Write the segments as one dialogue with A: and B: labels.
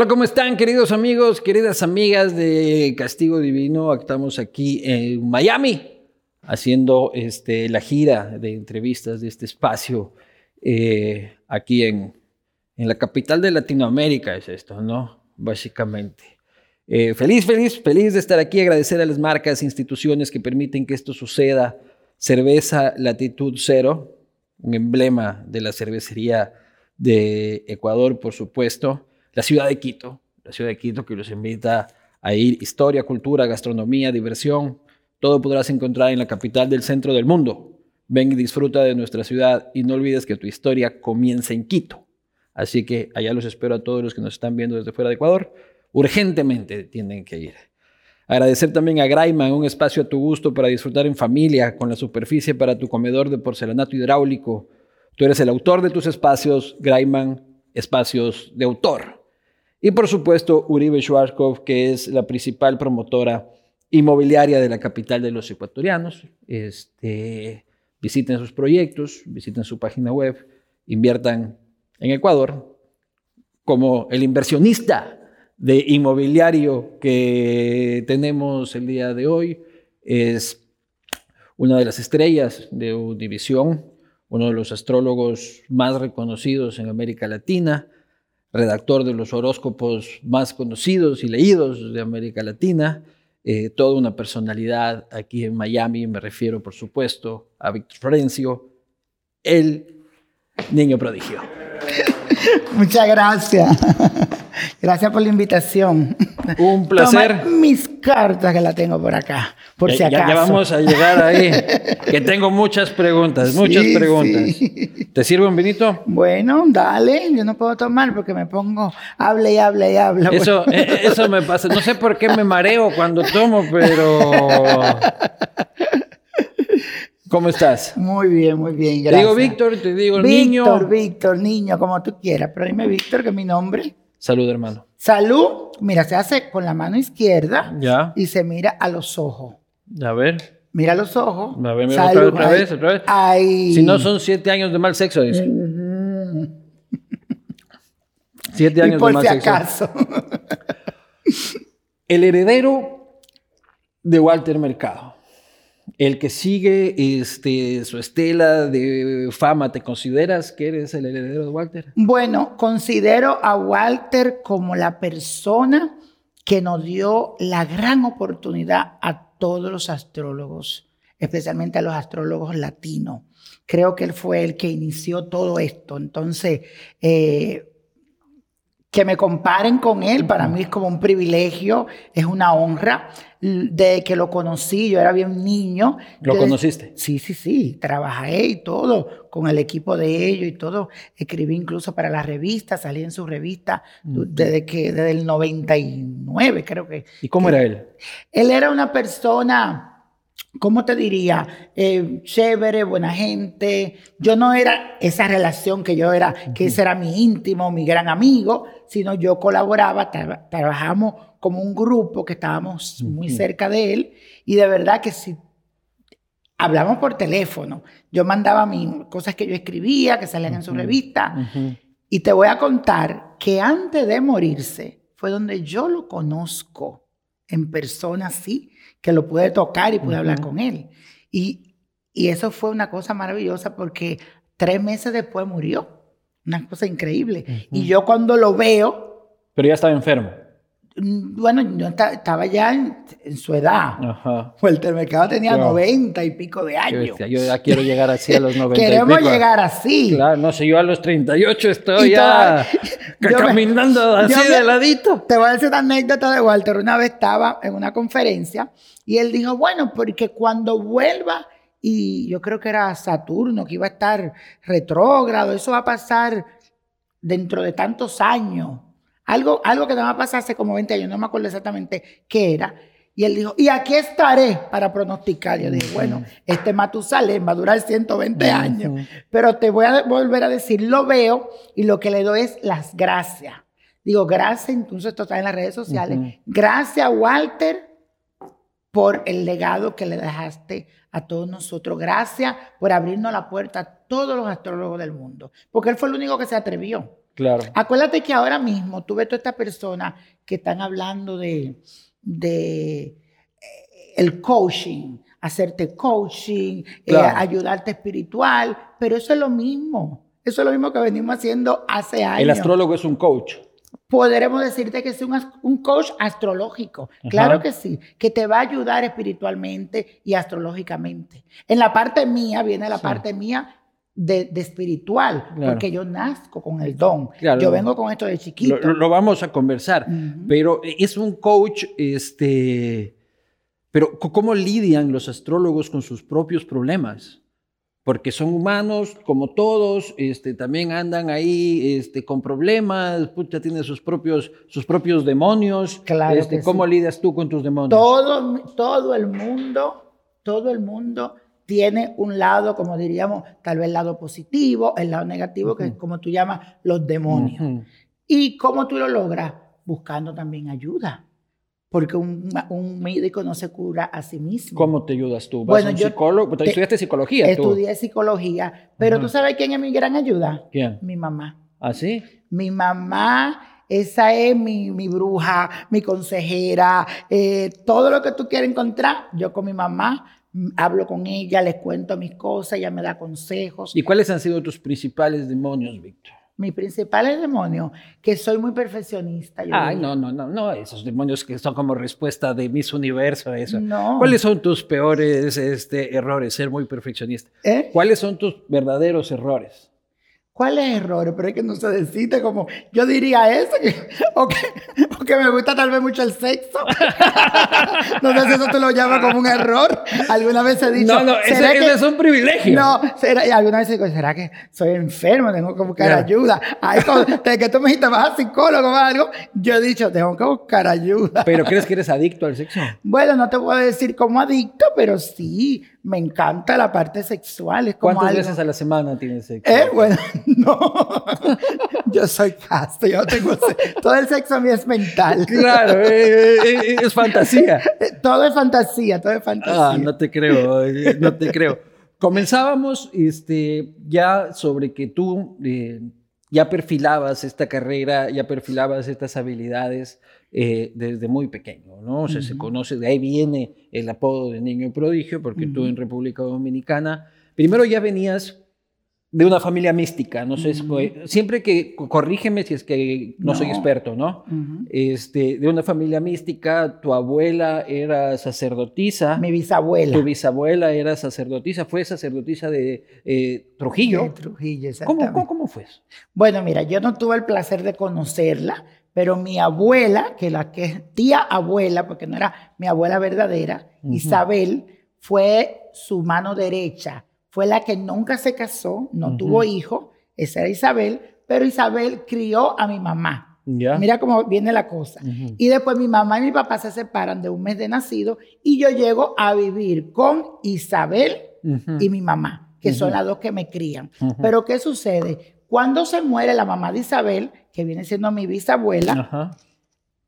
A: Hola, ¿cómo están, queridos amigos, queridas amigas de Castigo Divino? Estamos aquí en Miami haciendo este, la gira de entrevistas de este espacio eh, aquí en, la capital de Latinoamérica, es esto, ¿no? Básicamente. Eh, feliz, feliz, feliz de estar aquí, agradecer a las marcas, instituciones que permiten que esto suceda. Cerveza Latitud Cero, un emblema de la cervecería de Ecuador, por supuesto. La ciudad de Quito, la ciudad de Quito que los invita a ir. Historia, cultura, gastronomía, diversión. Todo podrás encontrar en la capital del centro del mundo. Ven y disfruta de nuestra ciudad y no olvides que tu historia comienza en Quito. Así que allá los espero a todos los que nos están viendo desde fuera de Ecuador. Urgentemente tienen que ir. Agradecer también a Graiman, un espacio a tu gusto para disfrutar en familia, con la superficie para tu comedor de porcelanato hidráulico. Tú eres el autor de tus espacios, Graiman, espacios de autor. Y por supuesto, Uribe Schwarzkopf, que es la principal promotora inmobiliaria de la capital de los ecuatorianos. Este, visiten sus proyectos, visiten su página web, inviertan en Ecuador como el inversionista de inmobiliario que tenemos el día de hoy. Es una de las estrellas de Univisión, uno de los astrólogos más reconocidos en América Latina, redactor de los horóscopos más conocidos y leídos de América Latina, eh, toda una personalidad aquí en Miami, me refiero por supuesto a Víctor Florencio, el niño prodigio.
B: Muchas gracias. Gracias por la invitación.
A: Un placer.
B: Toma mis cartas que la tengo por acá, por
A: ya,
B: si acaso.
A: Ya, vamos a llegar ahí. que tengo muchas preguntas, muchas
B: Sí,
A: preguntas.
B: sí.
A: ¿Te sirve un vinito?
B: Bueno, dale, yo no puedo tomar porque me pongo, habla y habla y habla.
A: Eso, eh, eso me pasa. No sé por qué me mareo cuando tomo, pero. ¿Cómo estás?
B: Muy bien, muy bien,
A: Te
B: gracias.
A: digo Víctor, te digo
B: Víctor,
A: niño.
B: Víctor, niño, como tú quieras, pero dime Víctor, que es mi nombre.
A: Salud, hermano.
B: Salud, mira, se hace con la mano izquierda
A: Ya.
B: y se mira a los ojos.
A: A ver.
B: Mira los ojos.
A: A ver, mira, otra vez, otra vez.
B: Ay.
A: Si no son siete años de mal sexo, dice. Siete
B: Y
A: años de
B: por
A: mal
B: si
A: sexo.
B: acaso.
A: El heredero de Walter Mercado. El que sigue este, su estela de fama, ¿te consideras que eres el heredero de Walter?
B: Bueno, considero a Walter como la persona que nos dio la gran oportunidad a todos los astrólogos, especialmente a los astrólogos latinos. Creo que él fue el que inició todo esto. Entonces, eh, que me comparen con él, para mí es como un privilegio, es una honra. De que lo conocí, yo era bien niño.
A: ¿Lo
B: yo-
A: conociste?
B: Sí, sí, sí, trabajé y todo con el equipo de ellos y todo. Escribí incluso para la revista, salí en su revista desde que desde el 99, creo que.
A: ¿Y cómo era él?
B: Él era una persona, ¿cómo te diría? Eh, chévere, buena gente. Yo no era esa relación que yo era, que ese era mi íntimo, mi gran amigo, sino yo colaboraba, tra- trabajamos como un grupo que estábamos muy cerca de él y de verdad que si hablamos por teléfono, yo mandaba mis cosas que yo escribía, que salían en su revista. Y te voy a contar que antes de morirse fue donde yo lo conozco en persona así, que lo pude tocar y pude hablar con él. Y, y eso fue una cosa maravillosa porque tres meses después murió. Una cosa increíble. Y yo cuando lo veo,
A: Pero ya estaba enfermo.
B: Mm, bueno, yo esta- estaba ya en, en su edad.
A: Ajá.
B: Walter Mercado tenía
A: Claro.
B: 90 y pico de años.
A: Yo ya quiero llegar así a los 90 y
B: Queremos
A: pico.
B: llegar así.
A: Claro, no sé, yo a los 38 estoy
B: Y
A: ya
B: toda- me-
A: caminando así
B: me-
A: de ladito.
B: Te voy a decir una anécdota de Walter. Una vez estaba en una conferencia y él dijo, bueno, porque cuando vuelva, y yo creo que era Saturno, que iba a estar retrógrado, eso va a pasar dentro de tantos años. Algo, algo que te va a pasar hace como 20 años, no me acuerdo exactamente qué era. Y él dijo, y aquí estaré para pronosticar. Yo dije, bueno, este Matusalén va a durar 120 años. Pero te voy a volver a decir, lo veo y lo que le doy es las gracias. Digo, gracias, entonces esto está en las redes sociales. Gracias, Walter, por el legado que le dejaste a todos nosotros. Gracias por abrirnos la puerta a todos los astrólogos del mundo, porque él fue el único que se atrevió.
A: Claro.
B: Acuérdate que ahora mismo tú ves todas estas personas que están hablando de, de eh, el coaching, hacerte coaching, eh, ayudarte espiritual, pero eso es lo mismo. Eso es lo mismo que venimos haciendo hace años.
A: El astrólogo es un coach.
B: Podremos decirte que es un, coach astrológico. Claro que sí, que te va a ayudar espiritualmente y astrológicamente. En la parte mía viene la
A: Sí.
B: parte mía de, de espiritual,
A: Claro.
B: porque yo nazco con el don.
A: Claro.
B: Yo vengo con esto de chiquito.
A: Lo, lo- vamos a conversar.
B: Ujú.
A: Pero es un coach, este. Pero, ¿cómo lidian los astrólogos con sus propios problemas? Porque son humanos, como todos, este, también andan ahí este, con problemas, pucha, tienen sus propios, sus propios demonios.
B: Claro
A: Este, ¿Cómo
B: sí.
A: lidias tú con tus demonios?
B: Todo, todo el mundo, todo el mundo tiene un lado, como diríamos, tal vez el lado positivo, el lado negativo, que es como tú llamas los demonios. ¿Y cómo tú lo logras? Buscando también ayuda. Porque un, un médico no se cura a sí mismo.
A: ¿Cómo te ayudas tú? ¿Vas
B: Bueno,
A: a un
B: yo
A: psicólogo?
B: Te-
A: estudiaste psicología tú.
B: Estudié psicología, pero tú sabes quién es mi gran ayuda?
A: ¿Quién?
B: Mi mamá.
A: ¿Ah, sí?
B: Mi mamá, esa es mi, mi bruja, mi consejera, eh, todo lo que tú quieras encontrar, yo con mi mamá hablo con ella, les cuento mis cosas, ella me da consejos.
A: ¿Y cuáles han sido tus principales demonios, Víctor?
B: Mi principal es demonio, que soy muy perfeccionista. yo
A: Ay,
B: digo.
A: no, no, no, no, esos demonios que son como respuesta de Miss Universo, eso.
B: No.
A: ¿Cuáles son tus peores este, errores? Ser muy perfeccionista.
B: ¿Eh?
A: ¿Cuáles son tus verdaderos errores?
B: ¿Cuáles errores? Pero es que no se decide como, yo diría eso, que- o, que, o que me gusta tal vez mucho el sexo. no sé si eso tú lo llamas como un error. Alguna vez he dicho,
A: no, no, ese,
B: ¿será que-
A: ese es un privilegio.
B: No, será, y alguna vez digo, ¿será que soy enfermo? Tengo que buscar
A: Claro.
B: ayuda. Ay, como- desde que tú me dijiste, vas a psicólogo o algo, yo he dicho, tengo que buscar ayuda.
A: ¿Pero crees que eres adicto al sexo?
B: Bueno, no te puedo decir como adicto, pero sí, me encanta la parte sexual. Es como
A: ¿Cuántas
B: algo-
A: veces a la semana tienes sexo?
B: Eh, bueno, no. Yo soy casto, yo tengo sexo. Todo el sexo a mí es mental.
A: Claro, eh, eh, es fantasía.
B: Todo es fantasía, todo es fantasía.
A: Ah, no te creo, no te creo. Comenzábamos este, ya sobre que tú ya perfilabas esta carrera, ya perfilabas estas habilidades eh, desde muy pequeño, ¿no? O sea, se
B: Ujú.
A: conoce, de ahí viene el apodo de niño prodigio, porque tú
B: Ujú.
A: en República Dominicana, primero ya venías de una familia mística, no sé, es-
B: Ujú.
A: siempre que, corrígeme si es que no, soy
B: No.
A: experto, ¿no?
B: Ujú.
A: Este, de una familia mística, tu abuela era sacerdotisa.
B: Mi bisabuela.
A: Tu bisabuela era sacerdotisa, fue sacerdotisa de eh, Trujillo.
B: De Trujillo,
A: ¿Cómo,
B: exactamente.
A: cómo, cómo fue eso?
B: Bueno, mira, yo no tuve el placer de conocerla, pero mi abuela, que la que es tía abuela, porque no era mi abuela verdadera. Isabel, fue su mano derecha. Fue la que nunca se casó, no tuvo hijo, esa era Isabel, pero Isabel crió a mi mamá. Mira cómo viene la cosa. Y después mi mamá y mi papá se separan de un mes de nacido y yo llego a vivir con Isabel y mi mamá, que son las dos que me crían. Pero ¿qué sucede? Cuando se muere la mamá de Isabel, que viene siendo mi bisabuela,
A: Ajá.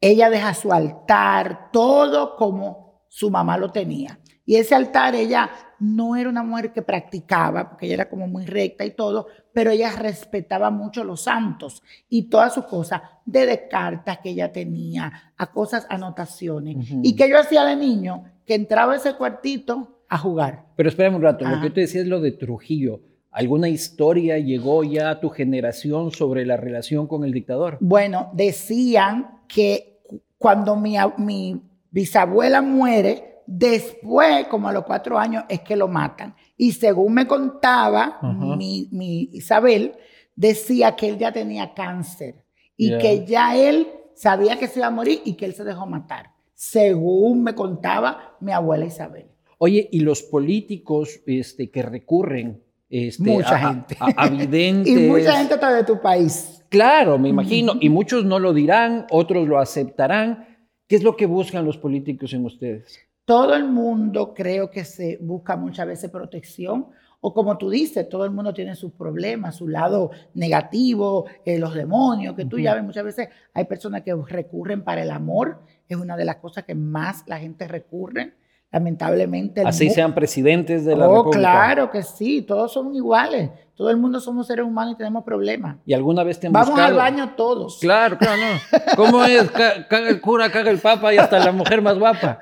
B: ella deja su altar, todo como su mamá lo tenía. Y ese altar ella no era una mujer que practicaba, porque ella era como muy recta y todo, pero ella respetaba mucho los santos y todas sus cosas, desde cartas que ella tenía, a cosas, anotaciones. Y que yo hacía de niño, que entraba a ese cuartito a jugar.
A: Pero espérame un rato, lo que yo te decía es lo de Trujillo. ¿Alguna historia llegó ya a tu generación sobre la relación con el dictador?
B: Bueno, decían que cu- cuando mi, mi bisabuela muere, después, como a los cuatro años, es que lo matan. Y según me contaba mi, mi Isabel, decía que él ya tenía cáncer y que ya él sabía que se iba a morir y que él se dejó matar. Según me contaba mi abuela Isabel.
A: Oye, y los políticos este, que recurren este,
B: Mucha
A: a-
B: gente.
A: a- a videntes.
B: Y mucha gente está de tu país.
A: Claro, me imagino. Y muchos no lo dirán, otros lo aceptarán. ¿Qué es lo que buscan los políticos en ustedes?
B: Todo el mundo creo que se busca muchas veces protección, o como tú dices, todo el mundo tiene sus problemas, su lado negativo, eh, los demonios, que tú ya ves, muchas veces hay personas que recurren para el amor, es una de las cosas que más la gente recurre, lamentablemente.
A: Así sean presidentes de la
B: oh,
A: República.
B: claro que sí, todos somos iguales. Todo el mundo somos seres humanos y tenemos problemas.
A: ¿Y alguna vez te han
B: Vamos
A: buscado?
B: al baño todos.
A: Claro, claro, no. ¿Cómo es? Ca- Caga el cura, caga el papa y hasta la mujer más guapa.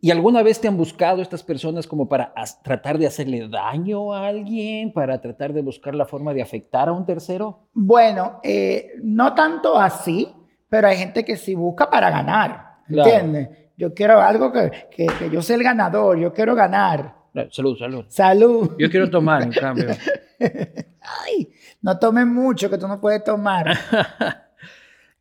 A: ¿Y alguna vez te han buscado estas personas como para tratar de hacerle daño a alguien, para tratar de buscar la forma de afectar a un tercero?
B: Bueno, eh, no tanto así, pero hay gente que sí busca para ganar.
A: Claro.
B: Yo quiero algo que, que, que yo sea el ganador, yo quiero ganar.
A: No, Salud, salud.
B: Salud.
A: Yo quiero tomar, en cambio.
B: Ay, no tomes mucho, que tú no puedes tomar.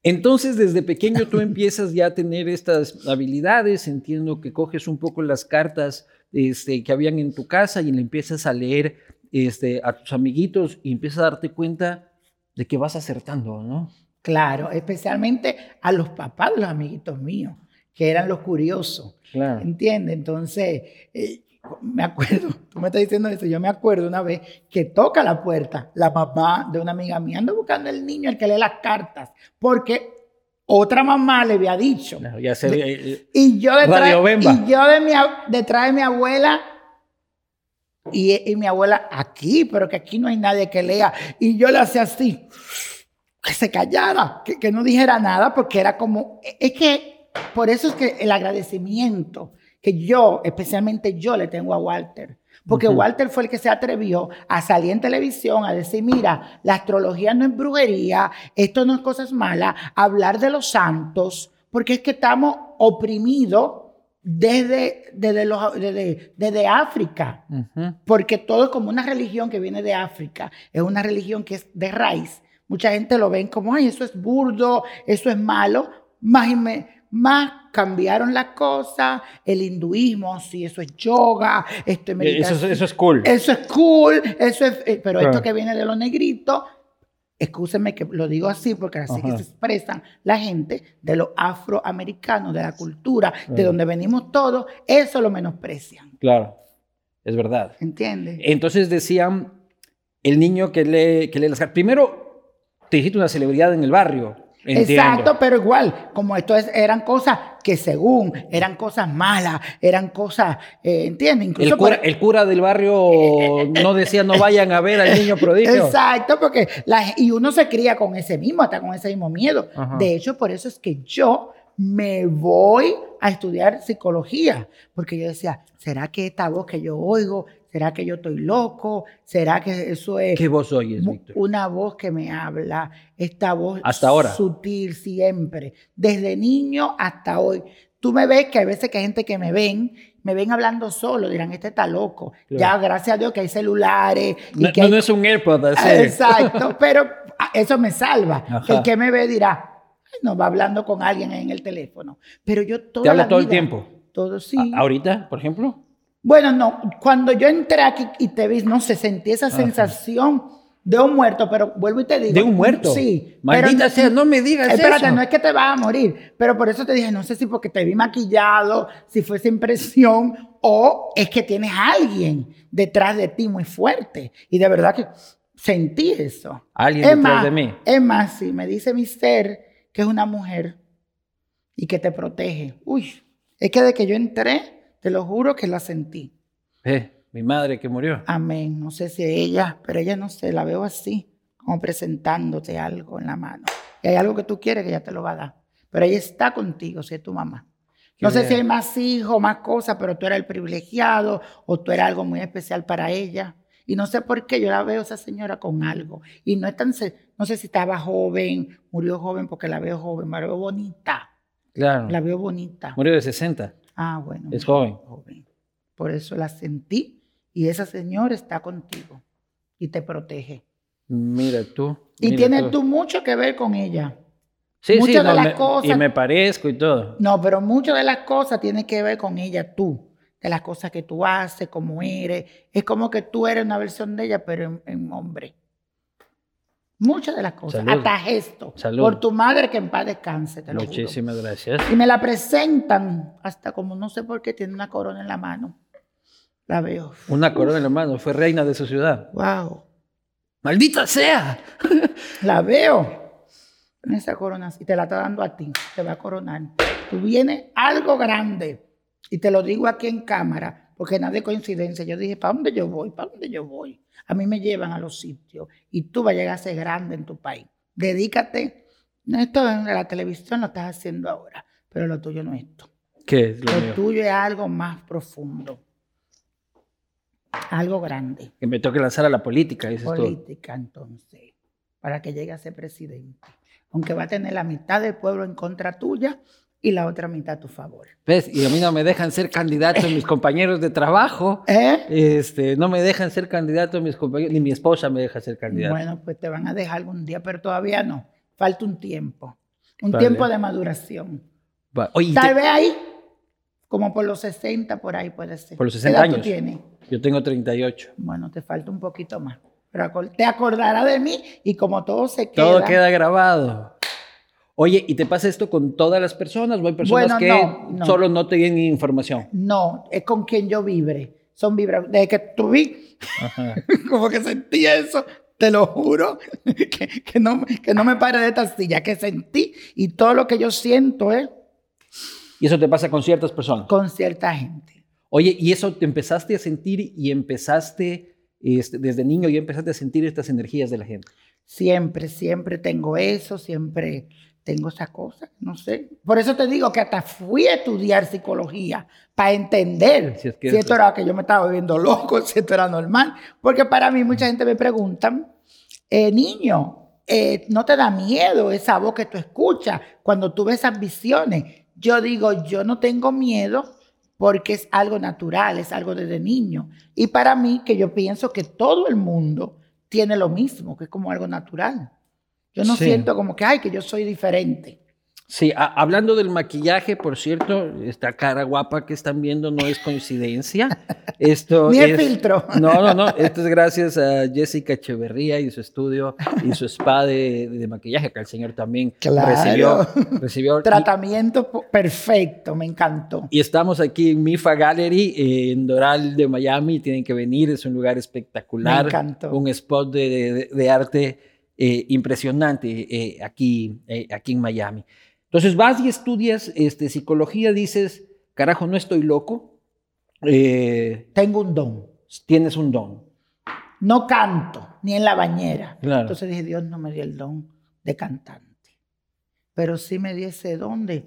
A: Entonces, desde pequeño tú empiezas ya a tener estas habilidades. Entiendo que coges un poco las cartas este, que habían en tu casa y le empiezas a leer este, a tus amiguitos y empiezas a darte cuenta de que vas acertando, ¿no?
B: Claro, especialmente a los papás de los amiguitos míos, que eran los curiosos.
A: Claro.
B: ¿Entiendes? Entonces, eh, me acuerdo, tú me estás diciendo eso, yo me acuerdo una vez que toca la puerta la mamá de una amiga mía, ando buscando el niño, el que lee las cartas, porque otra mamá le había dicho.
A: Claro, ya se ve.
B: Y yo detrás, y yo de mi, detrás de mi abuela, y, y mi abuela aquí, pero que aquí no hay nadie que lea. Y yo le hacía así, que se callara, que, que no dijera nada, porque era como, es que por eso es que el agradecimiento que yo, especialmente yo, le tengo a Walter. Porque. Walter fue el que se atrevió a salir en televisión a decir, mira, la astrología no es brujería, esto no es cosas malas, hablar de los santos, porque es que estamos oprimidos desde, desde, los, desde, desde África, porque todo es como una religión que viene de África, es una religión que es de raíz. Mucha gente lo ven como, ay, eso es burdo, eso es malo, más, y me- más cambiaron las cosas, el hinduismo, sí, eso es yoga, esto es
A: Eso,
B: meditación.
A: es- eso es cool.
B: Eso es cool, eso es, eh, pero
A: Claro.
B: esto que viene de los negritos, excúsenme que lo digo así, porque así que se expresan la gente de los afroamericanos, de la cultura, de donde venimos todos, eso lo menosprecian,
A: Claro, es verdad.
B: ¿entiendes?
A: Entonces decían, el niño que lee, que lee las cartas. Primero, te dijiste una celebridad en el barrio. Entiendo.
B: Exacto, pero igual, como esto es- eran cosas que según eran cosas malas, eran cosas, eh, ¿entiendes?
A: El cura,
B: por-
A: el cura del barrio no decía no vayan a ver al niño prodigio.
B: Exacto, porque la- y uno se cría con ese mismo, hasta con ese mismo miedo.
A: Ajá.
B: De hecho, por eso es que yo me voy a estudiar psicología, porque yo decía, ¿será que esta voz que yo oigo, será que yo estoy loco? ¿Será que eso es
A: ¿Qué voz oyes, Víctor?
B: una voz que me habla, esta voz
A: Hasta ahora.
B: sutil siempre, desde niño hasta hoy? Tú me ves que hay veces que hay gente que me ven, me ven hablando solo, dirán, este está loco.
A: Claro.
B: Ya, gracias a Dios que hay celulares. y
A: No,
B: que
A: no,
B: hay
A: no es un AirPod así.
B: Exacto, pero ah, eso me salva.
A: Ajá.
B: El que me ve dirá, "Ay, no va hablando con alguien en el teléfono. Pero yo toda
A: ¿Te habla
B: la
A: todo el tiempo?
B: Todo sí.
A: Ahorita, por ejemplo.
B: Bueno, no, cuando yo entré aquí y te vi, no sé, sentí esa
A: Ajá.
B: sensación de un muerto, pero vuelvo y te digo.
A: ¿De un muerto?
B: Sí.
A: Maldita
B: pero-
A: sea, no me digas
B: Espérate,
A: eso.
B: no es que te vas a morir, pero por eso te dije, no sé si porque te vi maquillado, si fue esa impresión, o es que tienes a alguien detrás de ti muy fuerte. Y de verdad que sentí eso.
A: Alguien
B: Es
A: detrás de mí.
B: Es más, si me dice mi ser que es una mujer y que te protege. Uy, es que de que yo entré, te lo juro que la sentí.
A: Eh, mi madre que murió.
B: Amén. No sé si ella, pero ella no sé, la veo así, como presentándote algo en la mano. Y hay algo que tú quieres que ella te lo va a dar. Pero ella está contigo, si es tu mamá. No sé si hay más hijos, más cosas, pero tú eres el privilegiado o tú eres algo muy especial para ella. Y no sé por qué yo la veo a esa señora con algo. Y no es tan, no sé si estaba joven, murió joven porque la veo joven, la veo bonita.
A: Claro.
B: La veo bonita.
A: Murió de 60.
B: Ah, bueno.
A: Es joven.
B: joven. Por eso la sentí y esa señora está contigo y te protege.
A: Mira tú.
B: Y
A: mira
B: tienes tú mucho que ver con ella.
A: Sí, sí,
B: muchas de
A: no,
B: las
A: me-
B: cosas-
A: Y me parezco y todo.
B: No, pero muchas de las cosas tienen que ver con ella tú, de las cosas que tú haces, cómo eres. Es como que tú eres una versión de ella, pero en, en hombre. Muchas de las cosas,
A: Salud.
B: hasta gesto.
A: Salud.
B: Por tu madre que en paz descanse, te lo juro.
A: Muchísimas gracias.
B: Y me la presentan hasta como no sé por qué tiene una corona en la mano. La veo.
A: Una corona en la mano. Fue reina de su ciudad.
B: Wow.
A: ¡Maldita sea!
B: La veo. En esa corona y te la está dando a ti. Te va a coronar. Tú vienes algo grande. Y te lo digo aquí en cámara, porque nada de coincidencia. Yo dije, ¿para dónde yo voy? ¿Para dónde yo voy? A mí me llevan a los sitios y tú vas a llegar a ser grande en tu país. Dedícate. Esto en la televisión lo estás haciendo ahora, pero lo tuyo no es esto.
A: ¿Qué es lo,
B: Lo
A: mío?
B: tuyo es algo más profundo. Algo grande.
A: Que me tengo que lanzar a la política, dices tú.
B: política entonces, para que llegue a ser presidente. Aunque va a tener la mitad del pueblo en contra tuya y la otra mitad a tu favor.
A: ¿Ves? Y a mí no me dejan ser candidato mis compañeros de trabajo.
B: ¿Eh?
A: Este, no me dejan ser candidato mis compañeros, ni mi esposa me deja ser candidato.
B: Bueno, pues te van a dejar algún día, pero todavía no. Falta un tiempo. Un
A: Vale.
B: tiempo de maduración.
A: Va- Oye,
B: Tal
A: te-
B: vez ahí, como por los 60, por ahí puede ser.
A: Por los
B: ¿Qué
A: 60
B: edad tú
A: años.
B: tienes?
A: yo tengo 38.
B: Bueno, te falta un poquito más. Pero te acordará de mí y como todo se queda.
A: Todo queda grabado. Oye, ¿y te pasa esto con todas las personas? ¿O hay personas
B: Bueno,
A: que
B: no, no.
A: solo no te tienen información?
B: No, es con quien yo vibre. Son vibra. Desde que tú vi, como que sentí eso, te lo juro, que, que no, que no me pare de esta silla, que sentí y todo lo que yo siento es
A: Y eso te pasa con ciertas personas.
B: con cierta gente.
A: Oye, ¿y eso te empezaste a sentir y empezaste este, desde niño y empezaste a sentir estas energías de la gente?
B: Siempre, siempre tengo eso, siempre tengo esa cosa, no sé. Por eso te digo que hasta fui a estudiar psicología para entender
A: Si es que-
B: esto era que yo me estaba viendo loco, si esto era normal. Porque para mí mucha gente me pregunta, eh, niño, eh, ¿no te da miedo esa voz que tú escuchas cuando tú ves esas visiones? Yo digo, yo no tengo miedo porque es algo natural, es algo desde niño. Y para mí, que yo pienso que todo el mundo tiene lo mismo, que es como algo natural. Yo no
A: Sí.
B: siento como que, ay, que yo soy diferente.
A: Sí, hablando del maquillaje, por cierto, esta cara guapa que están viendo no es coincidencia. Esto
B: Ni el
A: es-
B: filtro.
A: No, no, no. Esto es gracias a Jessica Echeverría y su estudio y su spa de, de maquillaje, que el señor también
B: Claro.
A: recibió. recibió y-
B: Tratamiento po- perfecto, me encantó.
A: Y estamos aquí en Mifa Gallery, eh, en Doral de Miami. Tienen que venir, es un lugar espectacular.
B: Me encantó.
A: Un spot de, de- de arte eh, impresionante eh, aquí, eh, aquí en Miami. Entonces vas y estudias este, psicología, dices, carajo, no estoy loco. eh,
B: Tengo un don.
A: tienes un don.
B: No canto, ni en la bañera.
A: Claro.
B: Entonces dije, Dios no me dio el don de cantante. Pero sí me dio ese don de...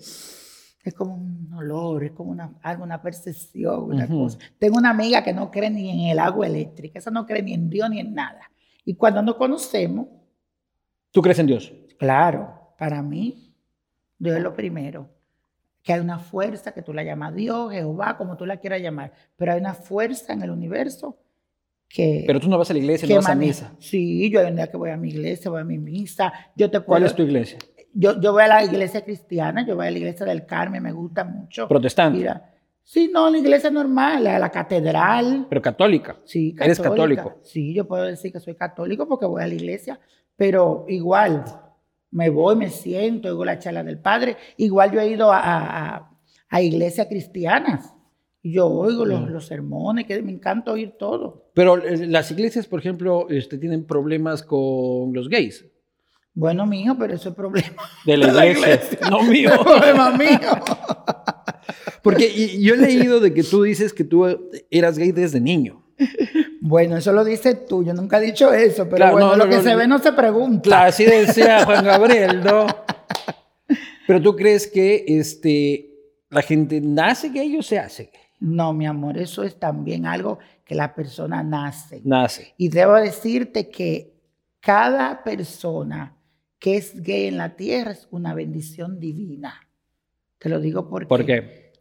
B: Es como un olor, es como una, algo, una percepción, una cosa. Tengo una amiga que no cree ni en el agua eléctrica, esa no cree ni en Dios ni en nada. Y cuando nos conocemos,
A: ¿Tú crees en Dios?
B: claro, para mí, Dios es lo primero. Que hay una fuerza que tú la llamas Dios, Jehová, como tú la quieras llamar, pero hay una fuerza en el universo que...
A: Pero tú no vas a la iglesia, no vas a misa.
B: Sí, yo hay un día que voy a mi iglesia, voy a mi misa. Yo te
A: ¿Cuál
B: puedo-
A: es tu iglesia?
B: yo, yo voy a la iglesia cristiana, yo voy a la iglesia del Carmen, me gusta mucho.
A: Protestante,
B: Mira, sí, no, la iglesia normal, la, la catedral.
A: pero católica.
B: Sí,
A: Eres
B: católica.
A: católico.
B: Sí, yo puedo decir que soy católico porque voy a la iglesia, pero igual me voy, me siento, oigo la charla del Padre. Igual yo he ido a, a- iglesias cristianas yo oigo los,
A: Mm.
B: los sermones, que me encanta oír todo.
A: Pero eh, las iglesias, por ejemplo, este, tienen problemas con los gays.
B: Bueno, mijo, pero eso es problema.
A: De la
B: De la
A: iglesia,
B: iglesia.
A: no mío.
B: Es problema mío.
A: Porque y- yo he leído de que tú dices que tú eras gay desde niño.
B: Bueno, eso lo dices tú, yo nunca he dicho eso, pero
A: Claro,
B: bueno,
A: no,
B: lo
A: no,
B: que
A: no,
B: se
A: no.
B: ve no se pregunta.
A: Claro, así decía Juan Gabriel, ¿no? Pero tú crees que este, la gente nace gay o se hace gay?
B: No, mi amor, eso es también algo que la persona nace.
A: Nace.
B: Y debo decirte que cada persona que es gay en la tierra es una bendición divina. Te lo digo porque
A: ¿Por qué?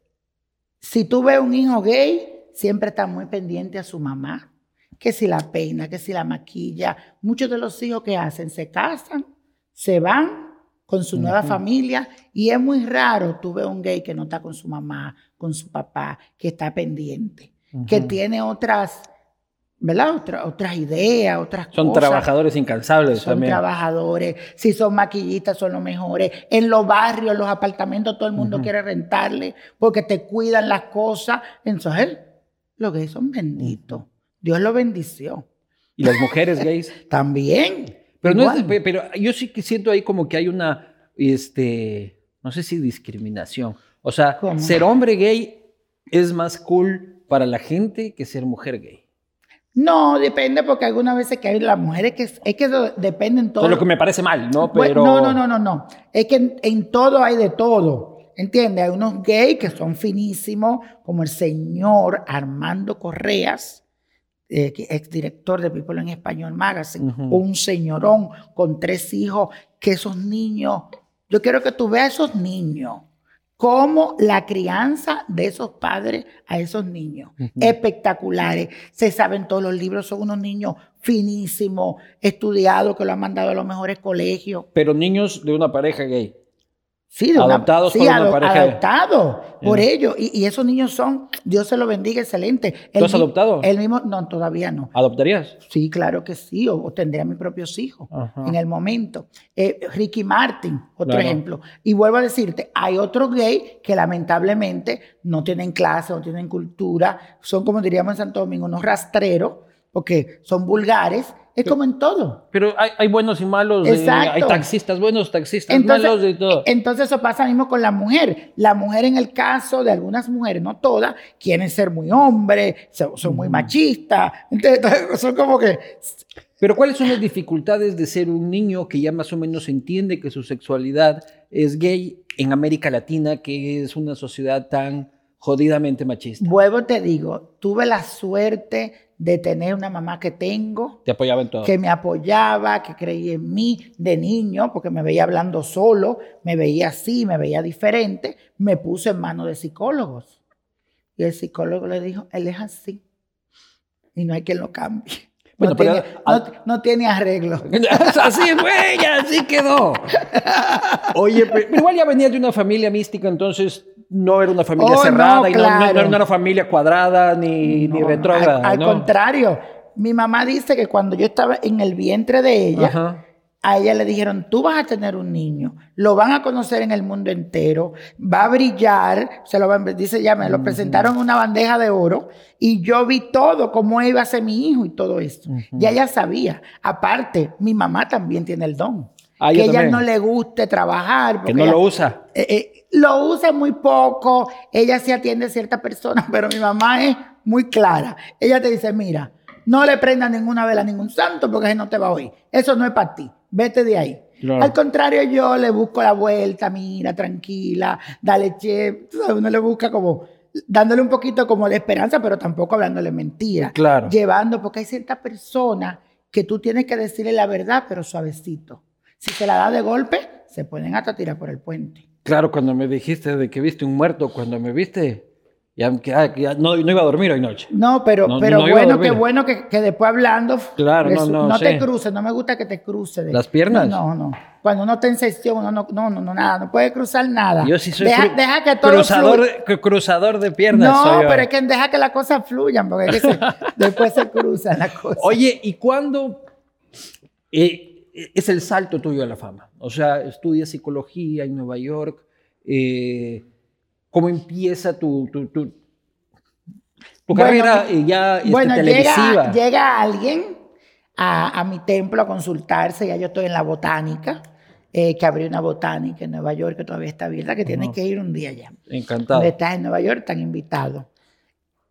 B: si tú ves un hijo gay, siempre está muy pendiente a su mamá, que si la peina, que si la maquilla. Muchos de los hijos que hacen se casan, se van con su nueva familia y es muy raro tú ves un gay que no está con su mamá, con su papá, que está pendiente, que tiene otras, ¿verdad? Otra- otras ideas, otras
A: Son
B: cosas.
A: trabajadores incansables
B: Son
A: también.
B: trabajadores, si son maquillistas son los mejores. En los barrios, en los apartamentos, todo el mundo quiere rentarle porque te cuidan las cosas. Entonces, los gays son benditos. Dios los bendició.
A: Y las mujeres gays.
B: También.
A: Pero, no es, pero yo sí que siento ahí como que hay una, este, no sé si discriminación. O sea,
B: ¿Cómo?
A: ser hombre gay es más cool para la gente que ser mujer gay.
B: No, depende porque algunas veces que hay las mujeres que es que eso depende en todo.
A: Es lo que me parece mal, ¿no?
B: Pero... No, no, no, no, no. Es que en, en todo hay de todo. ¿Entiendes? Hay unos gays que son finísimos, como el señor Armando Correas, eh, exdirector de People en Español Magazine, un señorón con tres hijos, que esos niños, yo quiero que tú veas a esos niños, como la crianza de esos padres a esos niños, espectaculares, se saben todos los libros, son unos niños finísimos, estudiados, que lo han mandado a los mejores colegios.
A: Pero niños de una pareja gay.
B: Sí, de adoptados por una pareja. Adoptados por ellos. Y, esos niños son, Dios se los bendiga, excelente.
A: ¿Tú has adoptado?
B: El mismo, no, todavía no.
A: ¿Adoptarías?
B: Sí, claro que sí, o, tendría mis propios hijos en el momento. Eh, Ricky Martin, otro ejemplo. Y vuelvo a decirte, hay otros gays que lamentablemente no tienen clase, no tienen cultura, son como diríamos en Santo Domingo, unos rastreros, porque son vulgares es como en todo.
A: Pero hay, buenos y malos. hay taxistas buenos, taxistas malos y todo.
B: Entonces eso pasa mismo con la mujer. La mujer en el caso de algunas mujeres, no todas, quieren ser muy hombres, son, muy machistas. Entonces son como que...
A: Pero ¿cuáles son las dificultades de ser un niño que ya más o menos entiende que su sexualidad es gay en América Latina, que es una sociedad tan jodidamente machista?
B: Vuelvo te digo, tuve la suerte de tener una mamá que tengo.
A: Te apoyaba en todo.
B: Que me apoyaba, que creía en mí de niño, porque me veía hablando solo, me veía así, me veía diferente. Me puse en manos de psicólogos. Y el psicólogo le dijo, él es así. Y no hay quien lo cambie. no, tiene, no, tiene, arreglo.
A: así fue, así quedó. Oye, pero igual ya venía de una familia mística, entonces no era una familia oh, cerrada y no, era una familia cuadrada ni, ni retrógrada.
B: Al, contrario, mi mamá dice que cuando yo estaba en el vientre de ella, a ella le dijeron, tú vas a tener un niño, lo van a conocer en el mundo entero, va a brillar, se lo dice ya, me lo presentaron en una bandeja de oro y yo vi todo, cómo iba a ser mi hijo y todo esto. Ya ella sabía. Aparte, mi mamá también tiene el don. Ah, que ella no le guste trabajar.
A: Que no lo usa.
B: Eh, eh, lo usa muy poco, ella sí atiende a cierta persona, pero mi mamá es muy clara. Ella te dice, mira, no le prenda ninguna vela a ningún santo porque no te va a oír. Eso no es para ti, vete de ahí. Al contrario, yo le busco la vuelta, mira, tranquila, dale che, uno le busca como dándole un poquito como de esperanza, pero tampoco hablándole mentira.
A: Claro.
B: Llevando, porque hay cierta persona que tú tienes que decirle la verdad, pero suavecito. Si te la da de golpe, se pueden hasta tirar por el puente.
A: Claro, cuando me dijiste de que viste un muerto, cuando me viste, ya, ya no, no, iba a dormir hoy noche.
B: No, pero, pero bueno, qué bueno que, que, después hablando.
A: Claro, no, no.
B: No te cruces, no me gusta que te cruces.
A: ¿Las piernas?
B: No, no. Cuando uno está en sesión, uno no, no, no, nada, no puede cruzar nada.
A: Yo sí soy deja, que todo cruzador, cruzador de piernas.
B: No, pero es que deja que las cosas fluyan, porque después se cruzan las cosas.
A: Oye, ¿y cuándo eh, es el salto tuyo a la fama? O sea, estudias psicología en Nueva York. Eh, ¿Cómo empieza tu, tu, tu, carrera ya este,
B: bueno,
A: televisiva?
B: Llega, llega alguien a, a, mi templo a consultarse, ya yo estoy en la botánica, eh, que abrí una botánica en Nueva York que todavía está abierta, que tienes que ir un día ya.
A: Encantado.
B: estás en Nueva York, están invitados.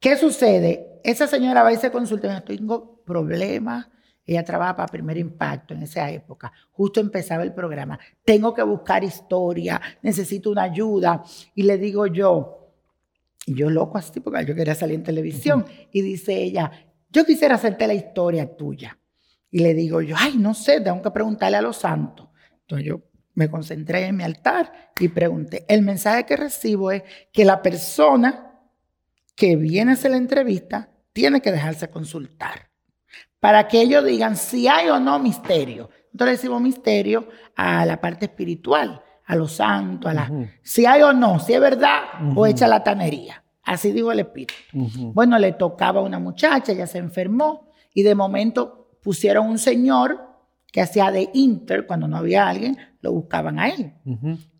B: ¿Qué sucede? Esa señora va y se consulta, yo tengo problemas ella trabaja para Primer Impacto en esa época. Justo empezaba el programa. Tengo que buscar historia, necesito una ayuda. Y le digo yo, yo loco así, porque yo quería salir en televisión. Y dice ella, yo quisiera hacerte la historia tuya. Y le digo yo, ay, no sé, tengo que preguntarle a los santos. Entonces yo me concentré en mi altar y pregunté. El mensaje que recibo es que la persona que viene a hacer la entrevista tiene que dejarse consultar para que ellos digan si hay o no misterio. Entonces decimos misterio a la parte espiritual, a los santos, a la, si hay o no, si es verdad o echa la tanería. Así dijo el espíritu. Bueno, le tocaba a una muchacha, ella se enfermó y de momento pusieron un señor que hacía de inter, cuando no había alguien, lo buscaban a él.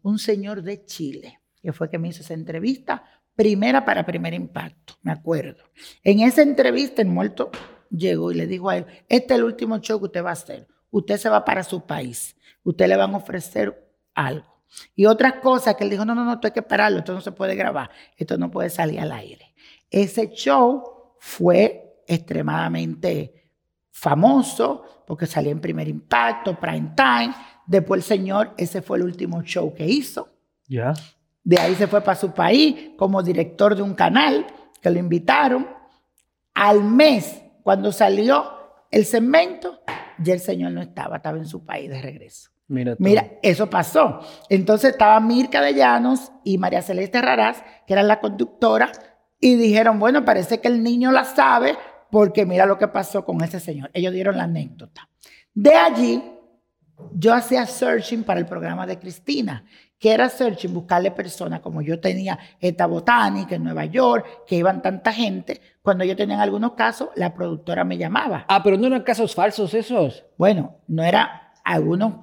B: Un señor de Chile, que fue que me hizo esa entrevista, primera para primer impacto, me acuerdo. En esa entrevista, el muerto llegó y le dijo a él, este es el último show que usted va a hacer. Usted se va para su país. Usted le van a ofrecer algo. Y otras cosas que él dijo, no, no, no, esto hay que pararlo, esto no se puede grabar, esto no puede salir al aire. Ese show fue extremadamente famoso porque salió en primer impacto, prime time. Después el señor, ese fue el último show que hizo.
A: Ya.
B: De ahí se fue para su país como director de un canal que lo invitaron. Al mes, cuando salió el segmento, ya el señor no estaba, estaba en su país de regreso.
A: Mira.
B: Mira, eso pasó. Entonces estaba Mirka de Llanos y María Celeste Raraz, que eran la conductora, y dijeron, bueno, parece que el niño la sabe porque mira lo que pasó con ese señor. Ellos dieron la anécdota. De allí, yo hacía searching para el programa de Cristina, que era searching, buscarle personas, como yo tenía esta botánica en Nueva York, que iban tanta gente. Cuando yo tenía en algunos casos, la productora me llamaba.
A: Ah, pero no eran casos falsos esos.
B: Bueno, no era algunos,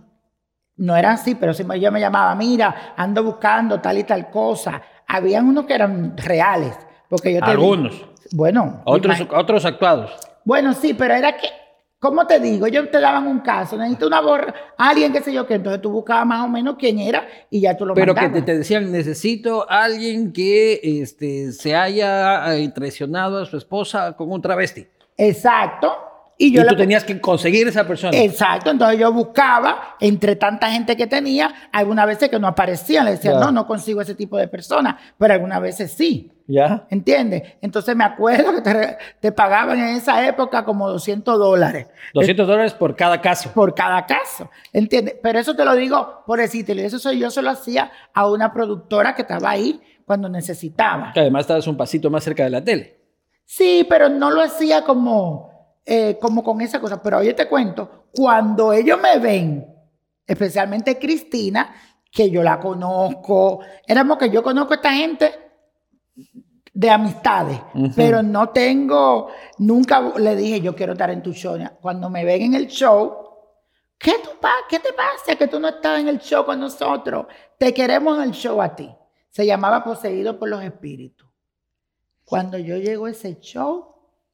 B: no eran así, pero me- yo me llamaba, mira, ando buscando tal y tal cosa. Habían unos que eran reales, porque yo te
A: Algunos.
B: Bueno,
A: Otros, otros actuados.
B: bueno, sí, pero era que, ¿cómo te digo? Ellos te daban un caso, necesito una borra, alguien que sé yo que entonces tú buscabas más o menos quién era y ya tú lo
A: Pero que te, te decían, necesito alguien que este, se haya eh, traicionado a su esposa con un travesti.
B: Exacto. Y
A: tú tenías que conseguir esa persona.
B: Exacto, entonces yo buscaba entre tanta gente que tenía, algunas veces que no aparecían, le decía,
A: Ya.
B: no, no consigo ese tipo de personas, pero algunas veces sí.
A: ¿Ya?
B: ¿Entiendes? Entonces me acuerdo que te, te pagaban en esa época como 200 dólares
A: 200 dólares por cada caso.
B: por cada caso. ¿Entiendes? Pero eso te lo digo por decirte, eso soy, yo se lo hacía a una productora que estaba ahí cuando necesitaba.
A: Que además estabas un pasito más cerca de la tele.
B: Sí, pero no lo hacía como, eh, como con esa cosa. Pero oye, te cuento, cuando ellos me ven, especialmente Cristina, que yo la conozco, éramos que yo conozco a esta gente de amistades, pero no tengo, nunca le dije yo quiero estar en tu show. Cuando me ven en el show, ¿qué, tú, pa- ¿qué te pasa que tú no estás en el show con nosotros? Te queremos en el show a ti. Se llamaba Poseído por los Espíritus. Cuando yo llego a ese show,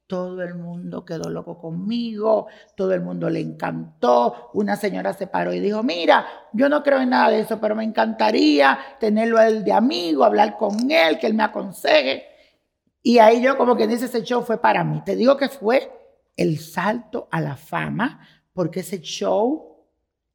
B: todo el mundo quedó loco conmigo, todo el mundo le encantó. Una señora se paró y dijo, mira, yo no creo en nada de eso, pero me encantaría tenerlo a él de amigo, hablar con él, que él me aconseje. Y ahí yo como que dice, ese show fue para mí. Te digo que fue el salto a la fama, porque ese show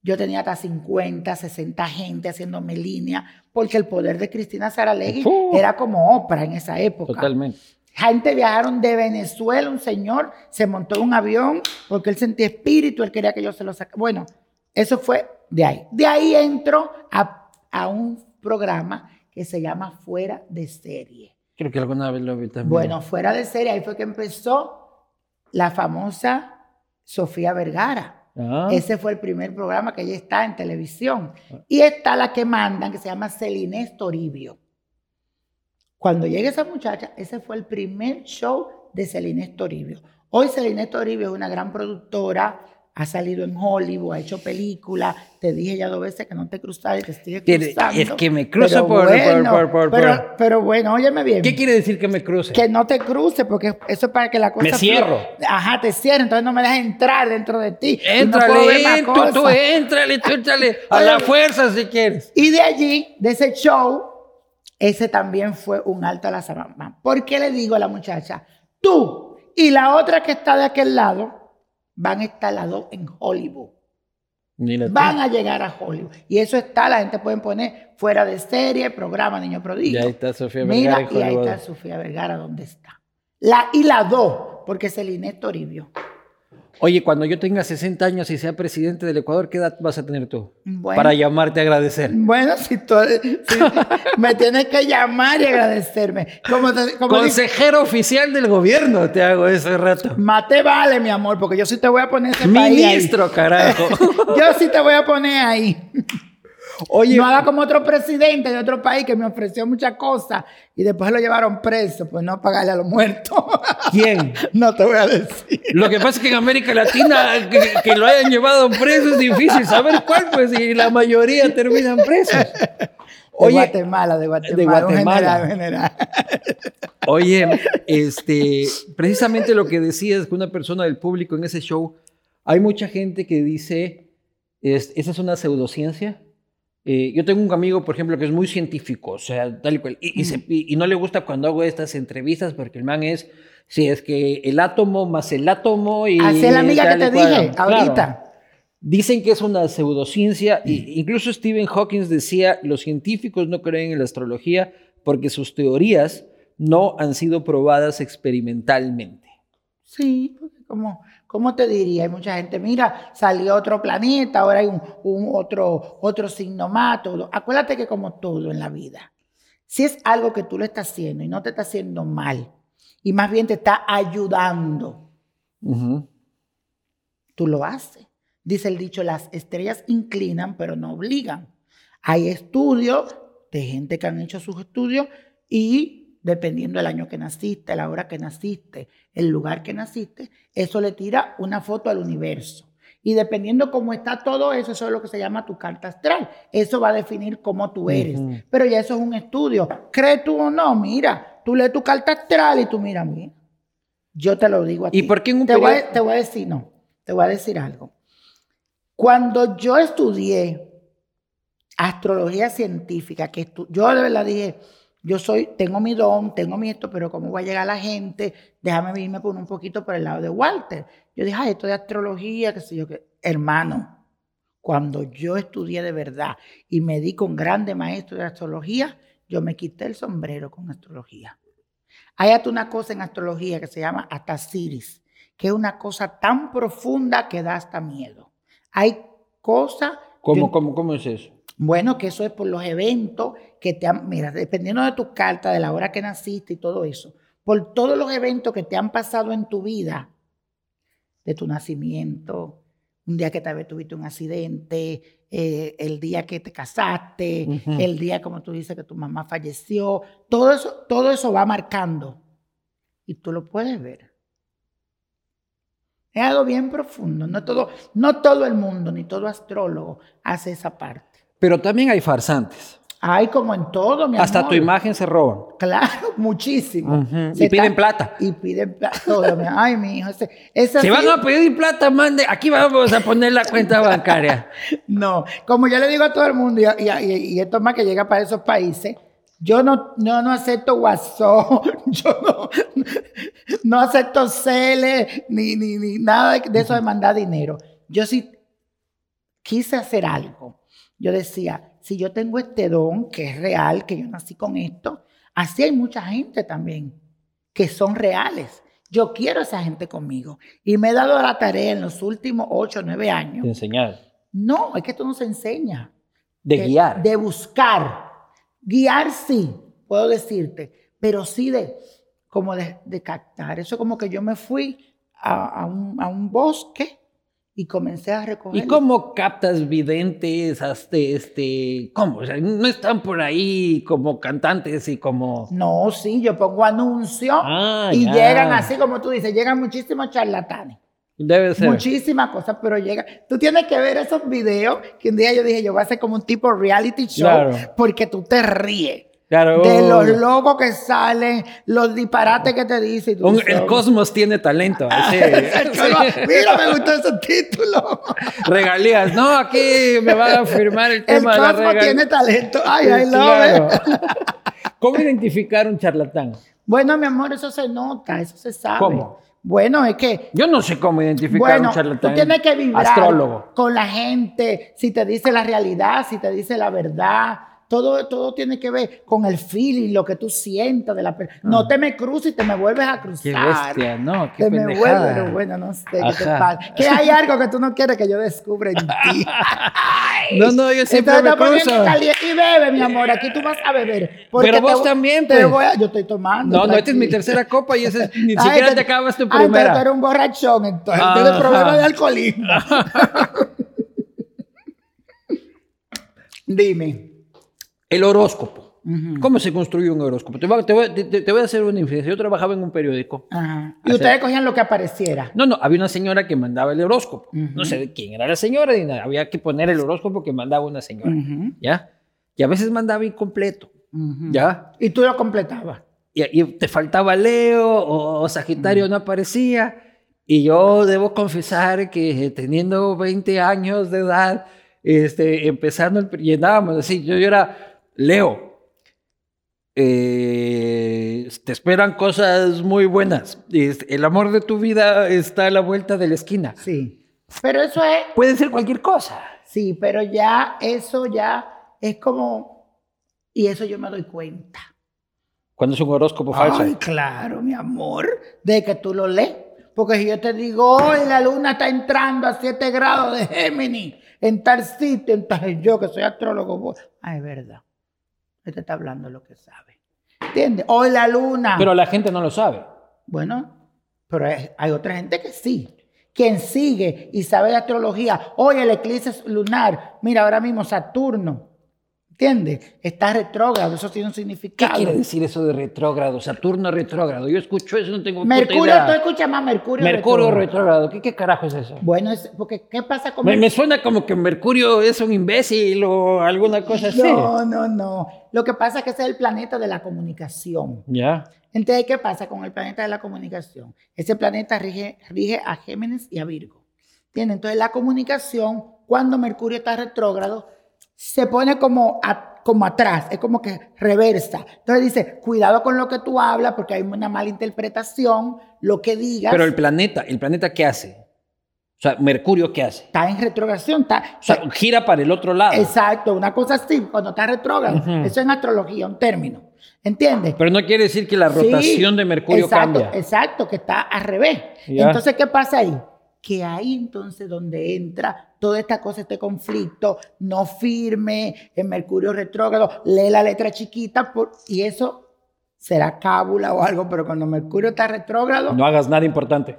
B: yo tenía hasta 50, 60 gente haciéndome línea, porque el poder de Cristina Saralegui era como Oprah en esa época.
A: Totalmente.
B: Gente viajaron de Venezuela, un señor se montó en un avión porque él sentía espíritu, él quería que yo se lo sacara. Bueno, eso fue de ahí. De ahí entro a, a un programa que se llama Fuera de Serie.
A: Creo que alguna vez lo vi también.
B: Bueno, Fuera de Serie, ahí fue que empezó la famosa Sofía Vergara.
A: Ah,
B: Ese fue el primer programa que ella está en televisión. Y está la que mandan, que se llama Celinés Toribio. Cuando llega esa muchacha, ese fue el primer show de Celinés Toribio. Hoy Celinés Toribio es una gran productora, ha salido en Hollywood, ha hecho películas. Te dije ya dos veces que no te cruzara y te sigue cruzando.
A: es que me cruza
B: Pero
A: por- por- por- por-
B: pero, pero bueno, óyeme bien.
A: ¿Qué quiere decir que me cruce?
B: Que no te cruce, porque eso es para que la cosa.
A: Me cierro.
B: Ajá, te cierro, entonces no me dejas entrar dentro de ti. no
A: Éntrale, eh, tú, tú éntrale, tú éntrale. A la fuerza si quieres.
B: Y de allí, de ese show, ese también fue un alto a la sabana. ¿Por qué le digo a la muchacha? Tú y la otra que está de aquel lado van a estar las dos en Hollywood.
A: Mira.
B: Van a llegar a Hollywood. Y eso está, la gente puede poner fuera de serie, programa Niño Prodigio.
A: Y ahí está Sofía
B: Mira,
A: Vergara en
B: y ahí está Sofía Vergara, ¿dónde está? La, y la dos, porque Celine Toribio.
A: Oye, cuando yo tenga 60 años y sea presidente del Ecuador, ¿qué edad vas a tener tú?
B: Bueno.
A: Para llamarte a agradecer.
B: Bueno, si, tú, si me tienes que llamar y agradecerme. Como, te- como dice,
A: Consejero oficial del gobierno te hago ese rato.
B: más te vale, mi amor, porque yo sí te voy a poner ese país ahí.
A: Ministro, carajo.
B: Yo sí te voy a poner ahí.
A: Oye,
B: No haga como otro presidente de otro país que me ofreció muchas cosas y después lo llevaron preso, pues no pagarle a los muertos.
A: ¿quién?
B: no te voy a decir.
A: Lo que pasa es que en América Latina que, que lo hayan llevado preso es difícil saber cuál, pues, y la mayoría terminan presos.
B: de
A: Oye,
B: Guatemala, de Guatemala.
A: de
B: un
A: Guatemala.
B: general, un general.
A: Oye, este, precisamente lo que decías que una persona del público en ese show, hay mucha gente que dice, es- esa es una pseudociencia, Eh, yo tengo un amigo, por ejemplo, que es muy científico, o sea, tal y cual, y, y, se- y- y no le gusta cuando hago estas entrevistas porque el man es, si es que el átomo más el átomo y...
B: Así es la amiga que te dije
A: Claro.
B: ahorita.
A: Dicen que es una pseudociencia, y incluso Stephen Hawking decía, los científicos no creen en la astrología porque sus teorías no han sido probadas experimentalmente.
B: Sí, porque como, ¿cómo te diría? Hay mucha gente, mira, salió otro planeta, ahora hay un, un otro, otro signo más, todo. Acuérdate que como todo en la vida, si es algo que tú lo estás haciendo y no te está haciendo mal, y más bien te está ayudando, tú lo haces. Dice el dicho, las estrellas inclinan, pero no obligan. Hay estudios de gente que han hecho sus estudios y dependiendo del año que naciste, la hora que naciste, el lugar que naciste, eso le tira una foto al universo. Y dependiendo cómo está todo eso, eso es lo que se llama tu carta astral. Eso va a definir cómo tú eres. Pero ya eso es un estudio. ¿Crees tú o no? Mira, tú lees tu carta astral y tú mira, mira. Yo te lo digo a ti.
A: ¿Y por qué en un
B: te voy, a, te voy a decir, no, te voy a decir algo. Cuando yo estudié astrología científica, que estu- yo de verdad dije, yo soy, tengo mi don, tengo mi esto, pero ¿cómo va a llegar la gente? Déjame irme por un poquito por el lado de Walter. Yo dije, ay, esto de astrología, qué sé yo, qué. Hermano, cuando yo estudié de verdad y me di con grande maestro de astrología, yo me quité el sombrero con astrología. Hay hasta una cosa en astrología que se llama Atasiris, que es una cosa tan profunda que da hasta miedo. Hay cosas...
A: ¿Cómo,
B: yo-
A: cómo, cómo es eso?
B: bueno, que eso es por los eventos que te han, mira, dependiendo de tu carta, de la hora que naciste y todo eso, por todos los eventos que te han pasado en tu vida, de tu nacimiento, un día que tal vez tuviste un accidente, eh, el día que te casaste, el día, como tú dices, que tu mamá falleció, todo eso, todo eso va marcando y tú lo puedes ver. Es algo bien profundo. No todo, no todo el mundo, ni todo astrólogo hace esa parte.
A: Pero también hay farsantes.
B: Hay como en todo, mi
A: Hasta
B: amor.
A: tu imagen se roban.
B: Claro, muchísimo. Se
A: Y piden plata.
B: Y piden plata. todo, mi- Ay, mi hijo. Ese
A: Si
B: sí-
A: van a pedir plata, mande. Aquí vamos a poner la cuenta bancaria.
B: No, como yo le digo a todo el mundo, y, y- y- y esto más que llega para esos países, yo no, no, no acepto WhatsApp, yo no, no acepto Cele, ni, ni, ni nada de eso de mandar dinero. Yo sí quise hacer algo. Yo decía, si yo tengo este don, que es real, que yo nací con esto, así hay mucha gente también que son reales. Yo quiero a esa gente conmigo. Y me he dado la tarea en los últimos ocho o nueve años
A: De enseñar.
B: no, es que esto no se enseña.
A: De guiar.
B: De buscar. Guiar sí, puedo decirte, pero sí de, como de, de captar. Eso como que yo me fui a, a un, a un bosque y comencé a recoger.
A: ¿Y cómo captas videntes hasta este, cómo? O sea, no están por ahí como cantantes y como
B: No, sí, yo pongo anuncios
A: Ah,
B: y
A: ya.
B: llegan así como tú dices, llegan muchísimos charlatanes.
A: debe ser.
B: Muchísimas cosas, pero llega. Tú tienes que ver esos videos que un día yo dije, yo voy a hacer como un tipo reality show
A: Claro.
B: porque tú te ríes.
A: Claro.
B: de los locos que salen, los disparates que te dicen. tú
A: Un-
B: dices,
A: el cosmos tiene talento. sí.
B: Mira, me gustó ese título.
A: Regalías. No, aquí me van a firmar el
B: El
A: tema de la
B: cosmos
A: regalía.
B: tiene talento. Ay, love
A: Claro.
B: it.
A: ¿Cómo identificar un charlatán?
B: Bueno, mi amor, eso se nota, eso se sabe.
A: ¿Cómo?
B: Bueno, es que
A: Yo no sé cómo identificar
B: Bueno,
A: un charlatán.
B: tú tienes que vibrar
A: Astrólogo.
B: con la gente, si te dice la realidad, si te dice la verdad. Todo, todo tiene que ver con el feeling, lo que tú sientas de la persona. No te me cruces y te me vuelves a cruzar.
A: Ah. Qué bestia, ¿no? Qué
B: Te me vuelves, pero bueno, no sé qué te pasa. Que hay algo que tú no quieres que yo descubra en ti. Ay.
A: No, no, yo siempre
B: Entonces
A: me cruzo.
B: y bebe, mi amor. Aquí tú vas a beber.
A: Pero vos
B: te-
A: también,
B: te
A: pues.
B: voy a- yo estoy tomando.
A: No, no, esta es mi tercera copa y ese es- ni
B: Ay,
A: siquiera te acabas tu
B: Ah, entonces tú
A: primera.
B: eres un borrachón, entonces.
A: Ajá.
B: Tienes problemas de alcoholismo. Dime.
A: El horóscopo.
B: Ujú.
A: ¿Cómo se construye un horóscopo? Te voy, te voy- te- te voy a hacer una infidencia. Yo trabajaba en un periódico.
B: Ajá. Y
A: Hacer-
B: ustedes cogían lo que apareciera.
A: No, no, había una señora que mandaba el horóscopo.
B: Ujú.
A: No sé quién era la señora, ni nada. había que poner el horóscopo que mandaba una señora.
B: Ujú,
A: ¿Ya? Y a veces mandaba incompleto. ¿Ya?
B: Y tú lo completabas.
A: Y, y te faltaba Leo o, Sagitario no aparecía. Y yo debo confesar que teniendo 20 años de edad, este, empezando, el, y andábamos así, yo, yo era Leo. eh, te esperan cosas muy buenas. El amor de tu vida está a la vuelta de la esquina.
B: Sí. Pero eso es,
A: Puede ser cualquier cosa.
B: sí, pero ya eso ya es como, y eso yo me doy cuenta.
A: Cuando es un horóscopo falso.
B: Ay, claro, mi amor, de que tú lo lees. Porque si yo te digo, hoy la luna está entrando a 7 grados de Géminis en tal sitio, entonces yo que soy astrólogo, voy, ah, es verdad. Este está hablando lo que sabe. ¿Entiendes? Hoy la luna.
A: Pero la gente no lo sabe.
B: Bueno, pero hay, otra gente que sí. Quien sigue y sabe de astrología, hoy el eclipse lunar, mira, ahora mismo Saturno, ¿entiendes? Está retrógrado, eso tiene un
A: ¿Qué
B: significado.
A: quiere decir eso de retrógrado? Saturno retrógrado. Yo escucho eso, no tengo
B: Mercurio,
A: idea.
B: tú escuchas más Mercurio.
A: Mercurio
B: retrógrado.
A: retrógrado. ¿Qué, ¿Qué carajo es eso?
B: Bueno, es porque ¿qué pasa con
A: Me, me suena como que Mercurio es un imbécil o alguna cosa así.
B: No, no, no. Lo que pasa es que ese es el planeta de la comunicación.
A: Ya.
B: Entonces, ¿qué pasa con el planeta de la comunicación? Ese planeta rige, rige a Géminis y a Virgo. ¿Entiendes? Entonces, la comunicación, cuando Mercurio está retrógrado, se pone como, a- como atrás, es como que reversa. Entonces dice, cuidado con lo que tú hablas porque hay una mala interpretación, lo que digas
A: Pero el planeta, ¿el planeta qué hace? O sea, Mercurio qué hace?
B: está en retrogradación. Está,
A: O sea, gira para el otro lado.
B: Exacto, una cosa así, cuando está retrógrado.
A: Ujú.
B: Eso es en astrología, un término. ¿Entiendes?
A: Pero no quiere decir que la
B: Sí,
A: rotación de Mercurio
B: exacto,
A: cambia.
B: Exacto, que está al revés.
A: Ya.
B: Entonces, ¿qué pasa ahí? Que ahí entonces donde entra toda esta cosa, este conflicto, no firme, en Mercurio retrógrado, lee la letra chiquita por- y eso será cábula o algo, pero cuando Mercurio está retrógrado,
A: No hagas nada importante.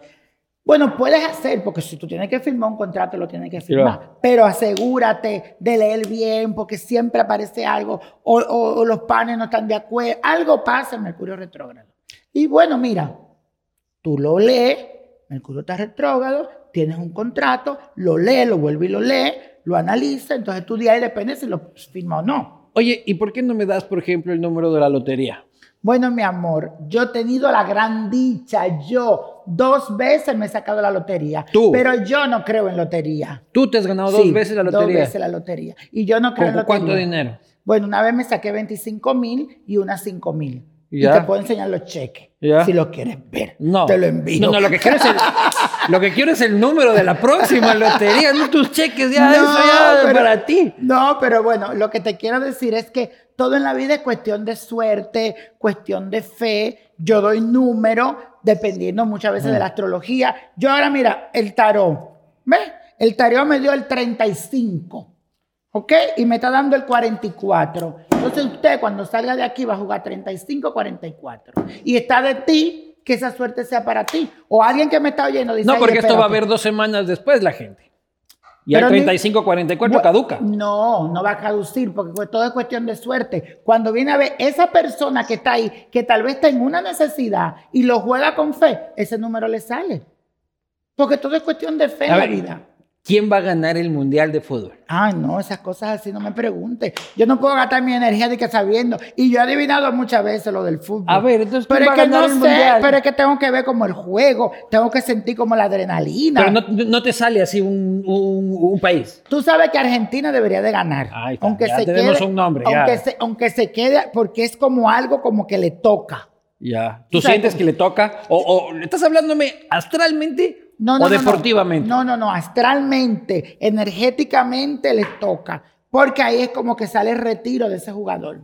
B: bueno, puedes hacer, porque si tú tienes que firmar un contrato, lo tienes que firmar.
A: Claro.
B: Pero asegúrate de leer bien, porque siempre aparece algo, o, o- o los panes no están de acuerdo. Algo pasa en Mercurio retrógrado. Y bueno, mira, tú lo lees, Mercurio está retrógrado, tienes un contrato, lo lees, lo vuelve y lo lees, lo analiza, entonces tú de ahí depende si lo firma o no.
A: Oye, ¿y por qué no me das, por ejemplo, el número de la lotería?
B: Bueno, mi amor, yo he tenido la gran dicha, yo dos veces me he sacado la lotería,
A: Tú.
B: pero yo no creo en lotería.
A: Tú te has ganado
B: Sí,
A: dos veces la lotería.
B: Dos veces la lotería. Y yo no creo en
A: ¿Con
B: lotería.
A: cuánto dinero?
B: Bueno, una vez me saqué 25 mil y una 5 mil. Y
A: Ya.
B: te puedo enseñar los cheques.
A: Ya.
B: Si los quieres ver.
A: No.
B: Te lo envío.
A: No, no, lo que quiero es el, lo que quiero es el número de la próxima lotería, no tus cheques, ya,
B: No,
A: eso ya
B: pero-
A: para ti.
B: No, pero bueno, lo que te quiero decir es que todo en la vida es cuestión de suerte, cuestión de fe. Yo doy número dependiendo muchas veces de la astrología. Yo ahora, mira, el tarot. ¿Ves? El tarot me dio el 35. ¿Ok? Y me está dando el 44. Entonces usted cuando salga de aquí va a jugar 35, 44. Y está de ti que esa suerte sea para ti. O alguien que me está oyendo dice,
A: No,
B: "Ay,
A: porque esto va a
B: espérate".
A: haber dos semanas después la gente. Y al
B: ni-
A: 35, 44
B: Bu-
A: caduca.
B: No, no va a caducir porque todo es cuestión de suerte. Cuando viene a ver esa persona que está ahí, que tal vez está en una necesidad y lo juega con fe, ese número le sale. Porque todo es cuestión de fe en
A: A
B: la
A: ver,
B: vida.
A: ¿Quién va a ganar el Mundial de Fútbol?
B: Ay, no, esas cosas así no me pregunte. Yo no puedo gastar mi energía de que sabiendo. Y yo he adivinado muchas veces lo del fútbol.
A: A ver, entonces, ¿quién
B: pero
A: va
B: es
A: a
B: que
A: ganar
B: no
A: el
B: sé,
A: Mundial?
B: pero es que tengo que ver como el juego, tengo que sentir como la adrenalina.
A: Pero no, no te sale así un, un- un país.
B: Tú sabes que Argentina debería de ganar.
A: Ahí está,
B: aunque
A: ya
B: se
A: tenemos
B: quede,
A: un nombre, ya.
B: Aunque se, aunque se quede, porque es como algo como que le toca.
A: Ya. ¿Tú
B: sea,
A: sientes que le toca? O, o estás hablándome astralmente
B: No, no,
A: o deportivamente?
B: No, no, no, astralmente, energéticamente les toca. Porque ahí es como que sale el retiro de ese jugador.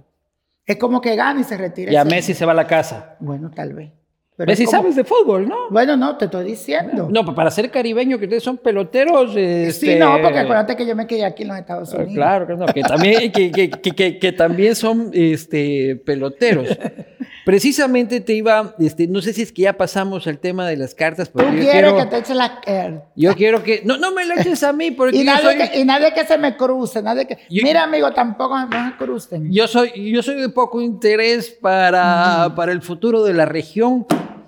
B: Es como que gana y se retira.
A: Y a Messi se va a la casa.
B: Bueno, tal vez. Pero
A: Messi
B: es como-
A: sabes de fútbol, ¿no?
B: Bueno, no, te estoy diciendo.
A: No, pero para ser caribeño, que ustedes son peloteros.
B: Sí,
A: este,
B: no, porque acuérdate que yo me quedé aquí en los Estados
A: Ah,
B: Unidos.
A: Claro, que no, que también, que, que- que- que- que también son este, peloteros. Precisamente te iba, este, no sé si es que ya pasamos al tema de las cartas,
B: Tú
A: yo
B: quieres
A: quiero,
B: que te eche la... eh,
A: yo quiero que, no, no me lo eches a mí, porque
B: y, nadie
A: soy,
B: que, y nadie que se me cruce, nadie que...
A: Yo-
B: Mira, amigo, tampoco me me crucen.
A: yo soy, yo soy de poco interés para, para el futuro de la región,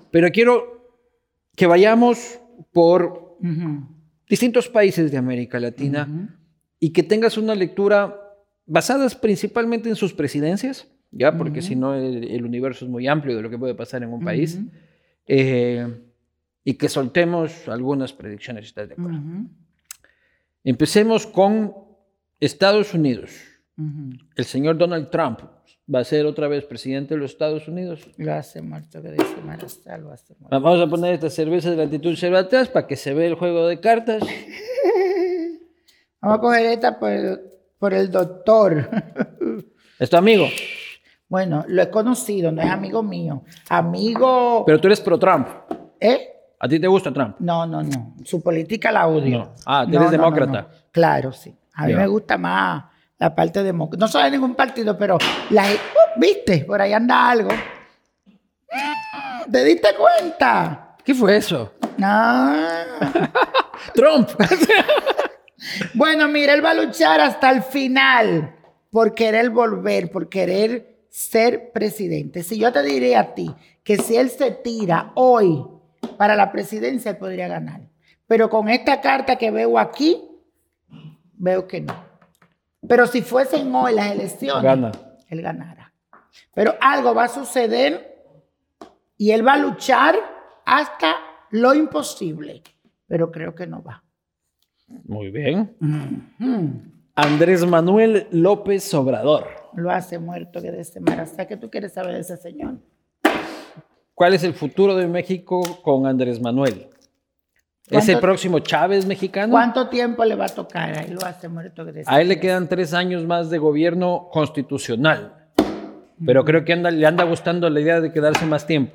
A: pero quiero que vayamos por distintos países de América Latina y que tengas una lectura basadas principalmente en sus presidencias, ya, porque
B: Ujú.
A: si no el, el universo es muy amplio de lo que puede pasar en un país,
B: Ujú,
A: eh, y que soltemos algunas predicciones, ¿estás de acuerdo?
B: ujú.
A: Empecemos con Estados Unidos. El señor Donald Trump va a ser otra vez presidente de los Estados Unidos.
B: Lo hace muerto, que dice Marasta, lo hace muerto.
A: Vamos a poner esta cerveza de latitud cero atrás para que se vea el juego de cartas.
B: Vamos a coger esta por el, por el doctor.
A: Es tu amigo.
B: Bueno, lo he conocido, no es amigo mío. Amigo.
A: Pero tú eres pro Trump.
B: ¿Eh?
A: ¿A ti te gusta Trump?
B: No, no, no. Su política la odio.
A: No. Ah, tú eres demócrata.
B: Claro, sí. A mí me gusta más la parte demócrata. No soy de ningún partido, pero la, uh, viste, por ahí anda algo. ¿Te diste cuenta?
A: ¿Qué fue eso?
B: Ah.
A: Trump.
B: Bueno, mira, él va a luchar hasta el final por querer volver, por querer ser presidente. Si yo te diré a ti que si él se tira hoy para la presidencia, él podría ganar. Pero con esta carta que veo aquí, veo que no. Pero si fuesen hoy las elecciones,
A: Gana.
B: él ganara. Pero algo va a suceder y él va a luchar hasta lo imposible. Pero creo que no va.
A: Muy bien.
B: Mm.
A: Andrés Manuel López Obrador.
B: Lo hace muerto que de ese Marasta. ¿Qué tú quieres saber de ese señor?
A: ¿Cuál es el futuro de México con Andrés Manuel? ¿Es el
B: ¿Cuánto-
A: próximo Chávez mexicano?
B: ¿Cuánto tiempo le va a tocar? Ahí lo hace muerto que de ese
A: A él le quedan tres años más de gobierno constitucional. Pero creo que anda- le anda gustando la idea de quedarse más tiempo.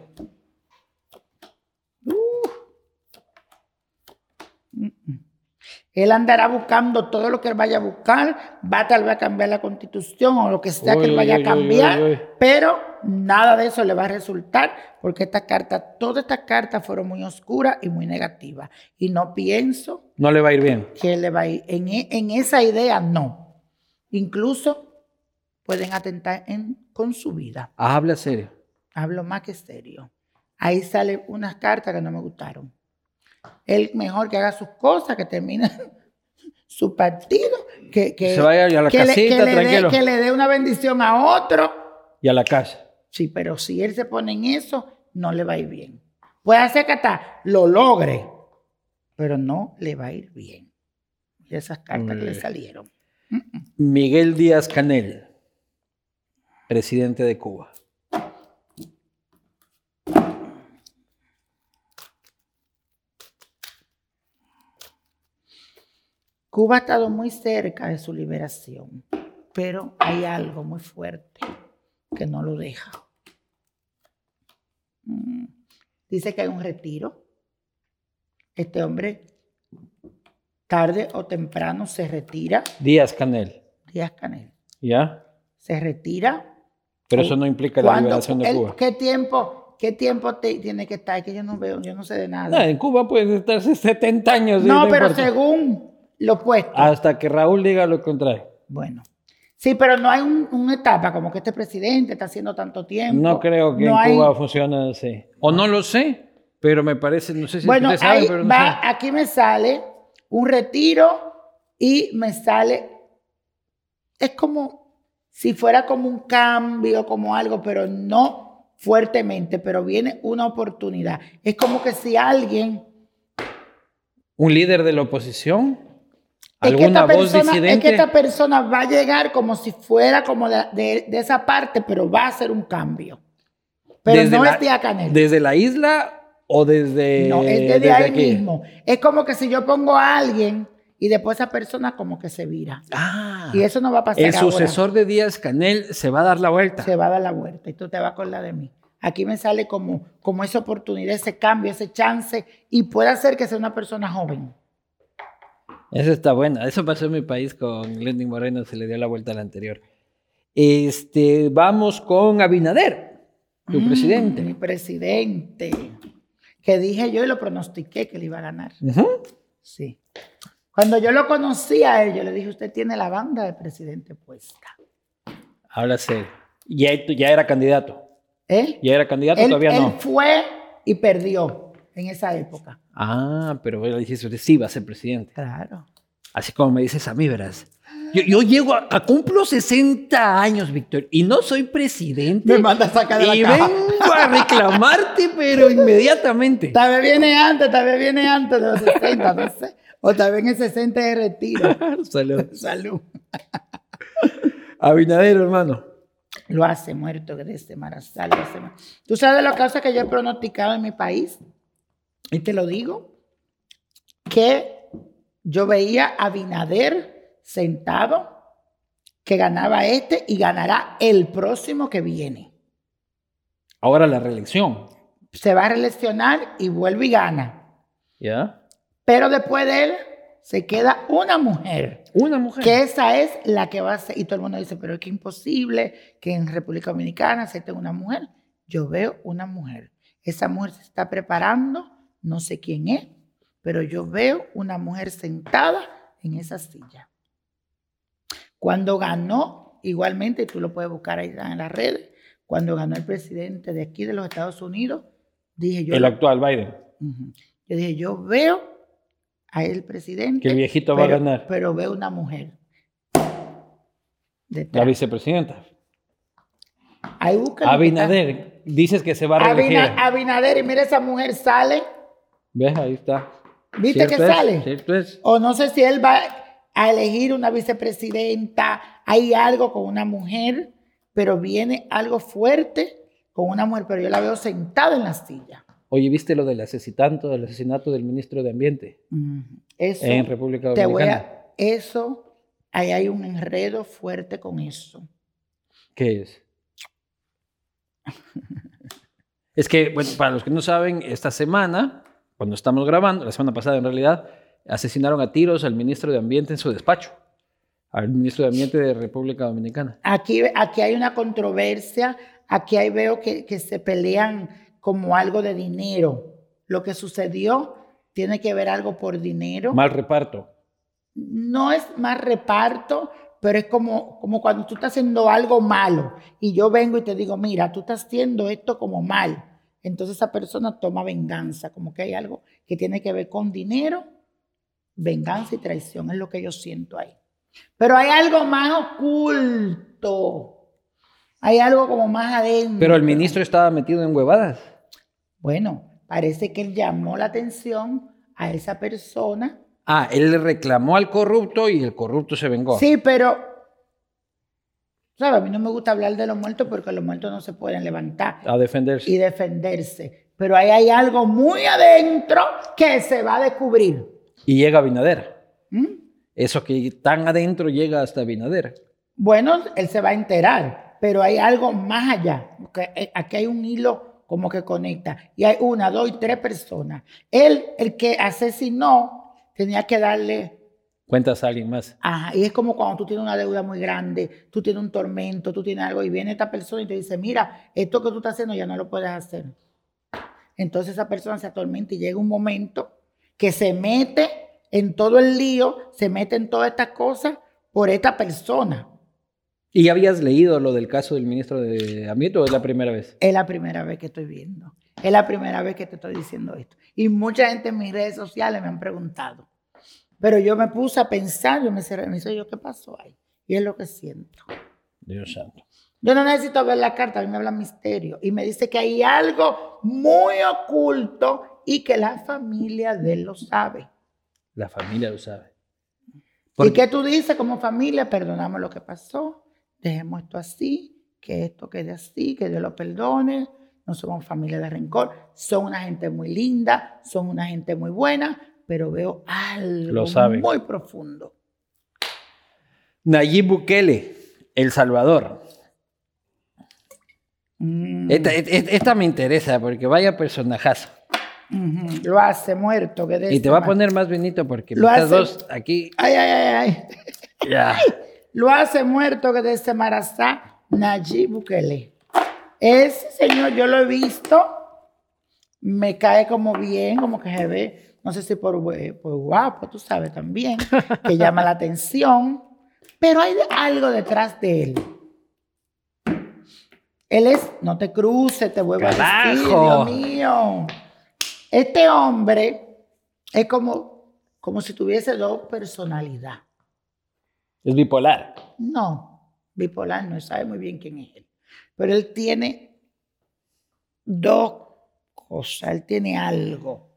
B: Él andará buscando todo lo que él vaya a buscar, va tal vez a cambiar la constitución o lo que sea que él vaya
A: uy,
B: a cambiar,
A: uy,
B: pero nada de eso le va a resultar porque esta carta, todas estas cartas fueron muy oscuras y muy negativas. Y no pienso
A: No le va a ir bien.
B: que le va a ir. En, e- en esa idea, no. Incluso pueden atentar en- con su vida.
A: Habla serio.
B: Hablo más que serio. Ahí salen unas cartas que no me gustaron. Él mejor que haga sus cosas, que termine su partido, que, que,
A: Se vaya a la
B: que le- que le dé-
A: tranquilo.
B: que le dé una bendición a otro.
A: Y a la casa.
B: Sí, pero si él se pone en eso, no le va a ir bien. Puede hacer que hasta lo logre, pero no le va a ir bien. Y esas cartas que le
A: bien.
B: salieron.
A: Miguel Díaz Canel, presidente de Cuba.
B: Cuba ha estado muy cerca de su liberación, pero hay algo muy fuerte que no lo deja. Mm. Dice que hay un retiro. Este hombre, tarde o temprano, se retira.
A: Díaz Canel.
B: Díaz Canel.
A: ¿Ya?
B: Se retira.
A: Pero eso no implica la liberación de
B: Él-
A: Cuba.
B: ¿Qué tiempo, qué tiempo te- tiene que estar? Que yo no veo, yo no sé de nada.
A: No, en Cuba puede estarse 70 años.
B: no, pero
A: importa.
B: según lo puesto.
A: Hasta que Raúl diga lo contrario.
B: Bueno. Sí, pero no hay un- una etapa como que este presidente está haciendo tanto tiempo.
A: No creo que
B: No
A: en
B: hay-
A: Cuba funcione así. O no lo sé, pero me parece, no sé si
B: Bueno,
A: ustedes saben, pero no
B: va,
A: sé.
B: aquí me sale un retiro y me sale, es como si fuera como un cambio, como algo, pero no fuertemente, pero viene una oportunidad. Es como que si alguien
A: ¿Un líder de la oposición?
B: Es que,
A: ¿Alguna
B: esta
A: voz
B: persona, es que esta persona va a llegar como si fuera como de, de- de esa parte, pero va a hacer un cambio. Pero
A: ¿Desde
B: no
A: la-
B: es de Acanel.
A: ¿Desde la isla o desde,
B: no, es desde
A: desde
B: ahí
A: aquí?
B: mismo. Es como que si yo pongo a alguien y después esa persona como que se vira.
A: Ah,
B: Y eso no va a pasar
A: el
B: ahora.
A: sucesor de Díaz Canel se va a dar la vuelta.
B: Se va a dar la vuelta y tú te vas a acordar de mí. Aquí me sale como, como esa oportunidad, ese cambio, ese chance y puede hacer que sea una persona joven.
A: Eso está buena. Eso pasó en mi país con Lenin Moreno, se le dio la vuelta al anterior. Este, vamos con Abinader, tu
B: Mm,
A: presidente.
B: Mi presidente. Que dije yo y lo pronostiqué que le iba a ganar. Sí. Cuando yo lo conocí a él, yo le dije, usted tiene la banda de presidente puesta.
A: Habla serio. Ya, ya era candidato.
B: ¿Eh?
A: Ya era candidato,
B: Él,
A: todavía
B: él
A: no.
B: fue y perdió en esa época.
A: Ah, pero él dice, usted sí va a ser presidente.
B: Claro.
A: Así como me dices a mí, verás. Yo, yo llego a, a cumplo 60 años, Víctor, y no soy presidente.
B: Me manda a sacar de la
A: y vengo a reclamarte, pero inmediatamente.
B: Tal vez viene antes, tal vez viene antes de los 60, no sé. O tal vez en el 60 de retiro.
A: Salud.
B: Salud.
A: Abinader, hermano.
B: Lo hace muerto que desde Marazal. Lo hace muerto. ¿Tú sabes lo que hace que yo he pronosticado en mi país? Y te lo digo, que yo veía a Abinader sentado, que ganaba este y ganará el próximo que viene.
A: Ahora la reelección.
B: Se va a reeleccionar y vuelve y gana.
A: ¿Ya?
B: Pero después de él se queda una mujer.
A: Una mujer.
B: Que esa es la que va a ser. Y todo el mundo dice, pero es que imposible que en República Dominicana se tenga una mujer. Yo veo una mujer. Esa mujer se está preparando, no sé quién es, pero yo veo una mujer sentada en esa silla. Cuando ganó, igualmente, tú lo puedes buscar ahí en las redes, cuando ganó el presidente de aquí de los Estados Unidos, dije yo...
A: El actual Biden.
B: Yo dije, yo veo a el presidente.
A: Que el viejito va a ganar.
B: Pero veo una mujer.
A: La vicepresidenta.
B: Ahí busca.
A: Abinader. Dices que se va a reelegir.
B: Abinader, y mira esa mujer sale.
A: ¿Ves? Ahí está.
B: ¿Viste que sale? O no sé si él va a elegir una vicepresidenta. Hay algo con una mujer, pero viene algo fuerte con una mujer, pero yo la veo sentada en la silla.
A: Oye, ¿viste lo del asesinato, del asesinato del ministro de Ambiente?
B: Eso,
A: en República Dominicana.
B: eso, ahí hay un enredo fuerte con eso.
A: ¿Qué es? es que, bueno, para los que no saben, esta semana, cuando estamos grabando, la semana pasada en realidad, asesinaron a tiros al ministro de Ambiente en su despacho, al ministro de Ambiente de República Dominicana.
B: Aquí, aquí hay una controversia, aquí hay, veo que, que se pelean como algo de dinero. Lo que sucedió tiene que ver algo por dinero.
A: Mal reparto.
B: No es mal reparto, pero es como, como cuando tú estás haciendo algo malo y yo vengo y te digo, mira, tú estás haciendo esto como mal. Entonces esa persona toma venganza, como que hay algo que tiene que ver con dinero, venganza y traición, es lo que yo siento ahí. Pero hay algo más oculto. Hay algo como más adentro.
A: Pero el ministro estaba metido en huevadas.
B: Bueno, parece que él llamó la atención a esa persona.
A: Ah, él le reclamó al corrupto y el corrupto se vengó.
B: Sí, pero, ¿sabes? A mí no me gusta hablar de los muertos porque los muertos no se pueden levantar.
A: A defenderse.
B: Y defenderse. Pero ahí hay algo muy adentro que se va a descubrir.
A: Y llega Binader. ¿Mm? Eso que tan adentro llega hasta Binader.
B: Bueno, él se va a enterar, pero hay algo más allá. Aquí hay un hilo como que conecta. Y hay una, dos y tres personas. Él, el que asesinó, tenía que darle...
A: Cuentas a alguien más.
B: Ajá, y es como cuando tú tienes una deuda muy grande, tú tienes un tormento, tú tienes algo y viene esta persona y te dice, mira, esto que tú estás haciendo ya no lo puedes hacer. Entonces esa persona se atormenta y llega un momento que se mete en todo el lío, se mete en todas estas cosas por esta persona.
A: ¿Y ya habías leído lo del caso del ministro de Ambiente o es la primera vez?
B: Es la primera vez que estoy viendo. Es la primera vez que te estoy diciendo esto. Y mucha gente en mis redes sociales me han preguntado. Pero yo me puse a pensar, yo me cerré, me yo, ¿qué pasó ahí? Y es lo que siento.
A: Dios santo.
B: Yo no necesito ver la carta, a mí me habla misterio. Y me dice que hay algo muy oculto y que la familia de él lo sabe.
A: La familia lo sabe.
B: ¿Y qué tú dices como familia? Perdonamos lo que pasó dejemos esto así, que esto quede así, que Dios lo perdone. No somos familia de rencor, son una gente muy linda, son una gente muy buena, pero veo algo muy profundo.
A: Nayib Bukele, El Salvador. Mm. Esta, me interesa porque vaya personajazo.
B: Lo hace muerto. Que
A: y te va a poner más bonito porque lo dos aquí.
B: Ay, ay, ay, ay.
A: Ya.
B: lo hace muerto que desde Marazá, Nayib Bukele. Ese señor yo lo he visto, me cae como bien, como que se ve, no sé si por, por guapo, tú sabes también, que llama la atención, pero hay algo detrás de él. Él es, no te cruces, te vuelvo a decir, Dios mío. Este hombre es como, como si tuviese dos personalidades.
A: ¿Es bipolar?
B: No, bipolar no sabe muy bien quién es él. Pero él tiene dos cosas, él tiene algo.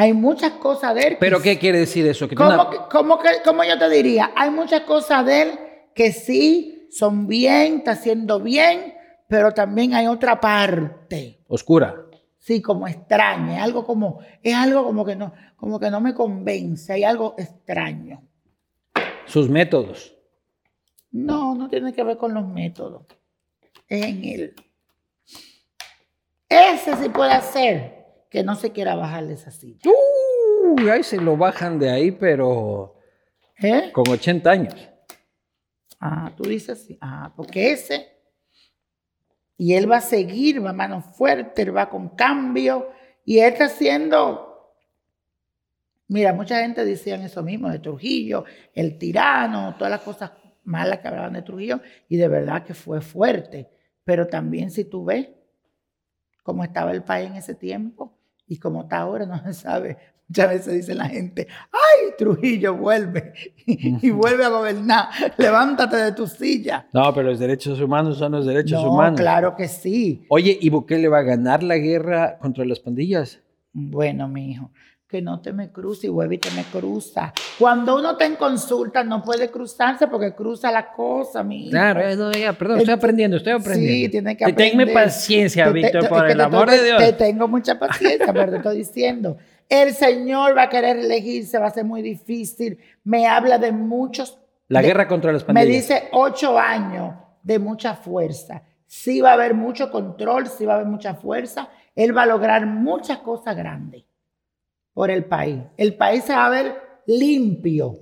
B: Hay muchas cosas de él. que
A: ¿Pero qué quiere decir eso? Que
B: ¿Cómo,
A: tiene una-
B: que- cómo que- cómo yo te diría? Hay muchas cosas de él que sí son bien, está haciendo bien, pero también hay otra parte,
A: Oscura.
B: sí, como extraña, es algo como, es algo como que no, como que no me convence, hay algo extraño.
A: Sus métodos.
B: No, no tiene que ver con los métodos, es en él. Ese sí puede hacer que no se quiera bajar de esa silla.
A: Uy, ahí se lo bajan de ahí, pero
B: ¿Eh?
A: con 80 años.
B: Ah, tú dices sí. Ah, porque ese. Y él va a seguir, va a mano fuerte, él va con cambio. Y él está haciendo. Mira, mucha gente decían eso mismo de Trujillo, el tirano, todas las cosas malas que hablaban de Trujillo. Y de verdad que fue fuerte. Pero también, si tú ves cómo estaba el país en ese tiempo y cómo está ahora, no se sabe. Muchas veces dice la gente, ay, Trujillo vuelve y vuelve a gobernar. Levántate de tu silla.
A: No, pero los derechos humanos son los derechos
B: no,
A: humanos.
B: claro que sí.
A: Oye, ¿y Bukele va a ganar la guerra contra las pandillas?
B: Bueno, mi hijo, que no te me cruce y vuelve y te me cruza. Cuando uno está en consulta no puede cruzarse porque cruza la cosa, mi.
A: Claro, eh, no, ya, perdón, estoy aprendiendo, estoy aprendiendo.
B: Sí, tiene que
A: Te- Tenme
B: aprender.
A: paciencia,
B: Te-
A: Víctor,
B: te-
A: por el
B: te
A: amor de Dios.
B: Te tengo mucha paciencia, pero te estoy diciendo. El Señor va a querer elegirse, va a ser muy difícil. Me habla de muchos.
A: La
B: de-
A: guerra contra
B: Me
A: pandillas.
B: dice ocho años de mucha fuerza. Sí va a haber mucho control, sí va a haber mucha fuerza. Él va a lograr muchas cosas grandes por el país. El país se va a ver limpio,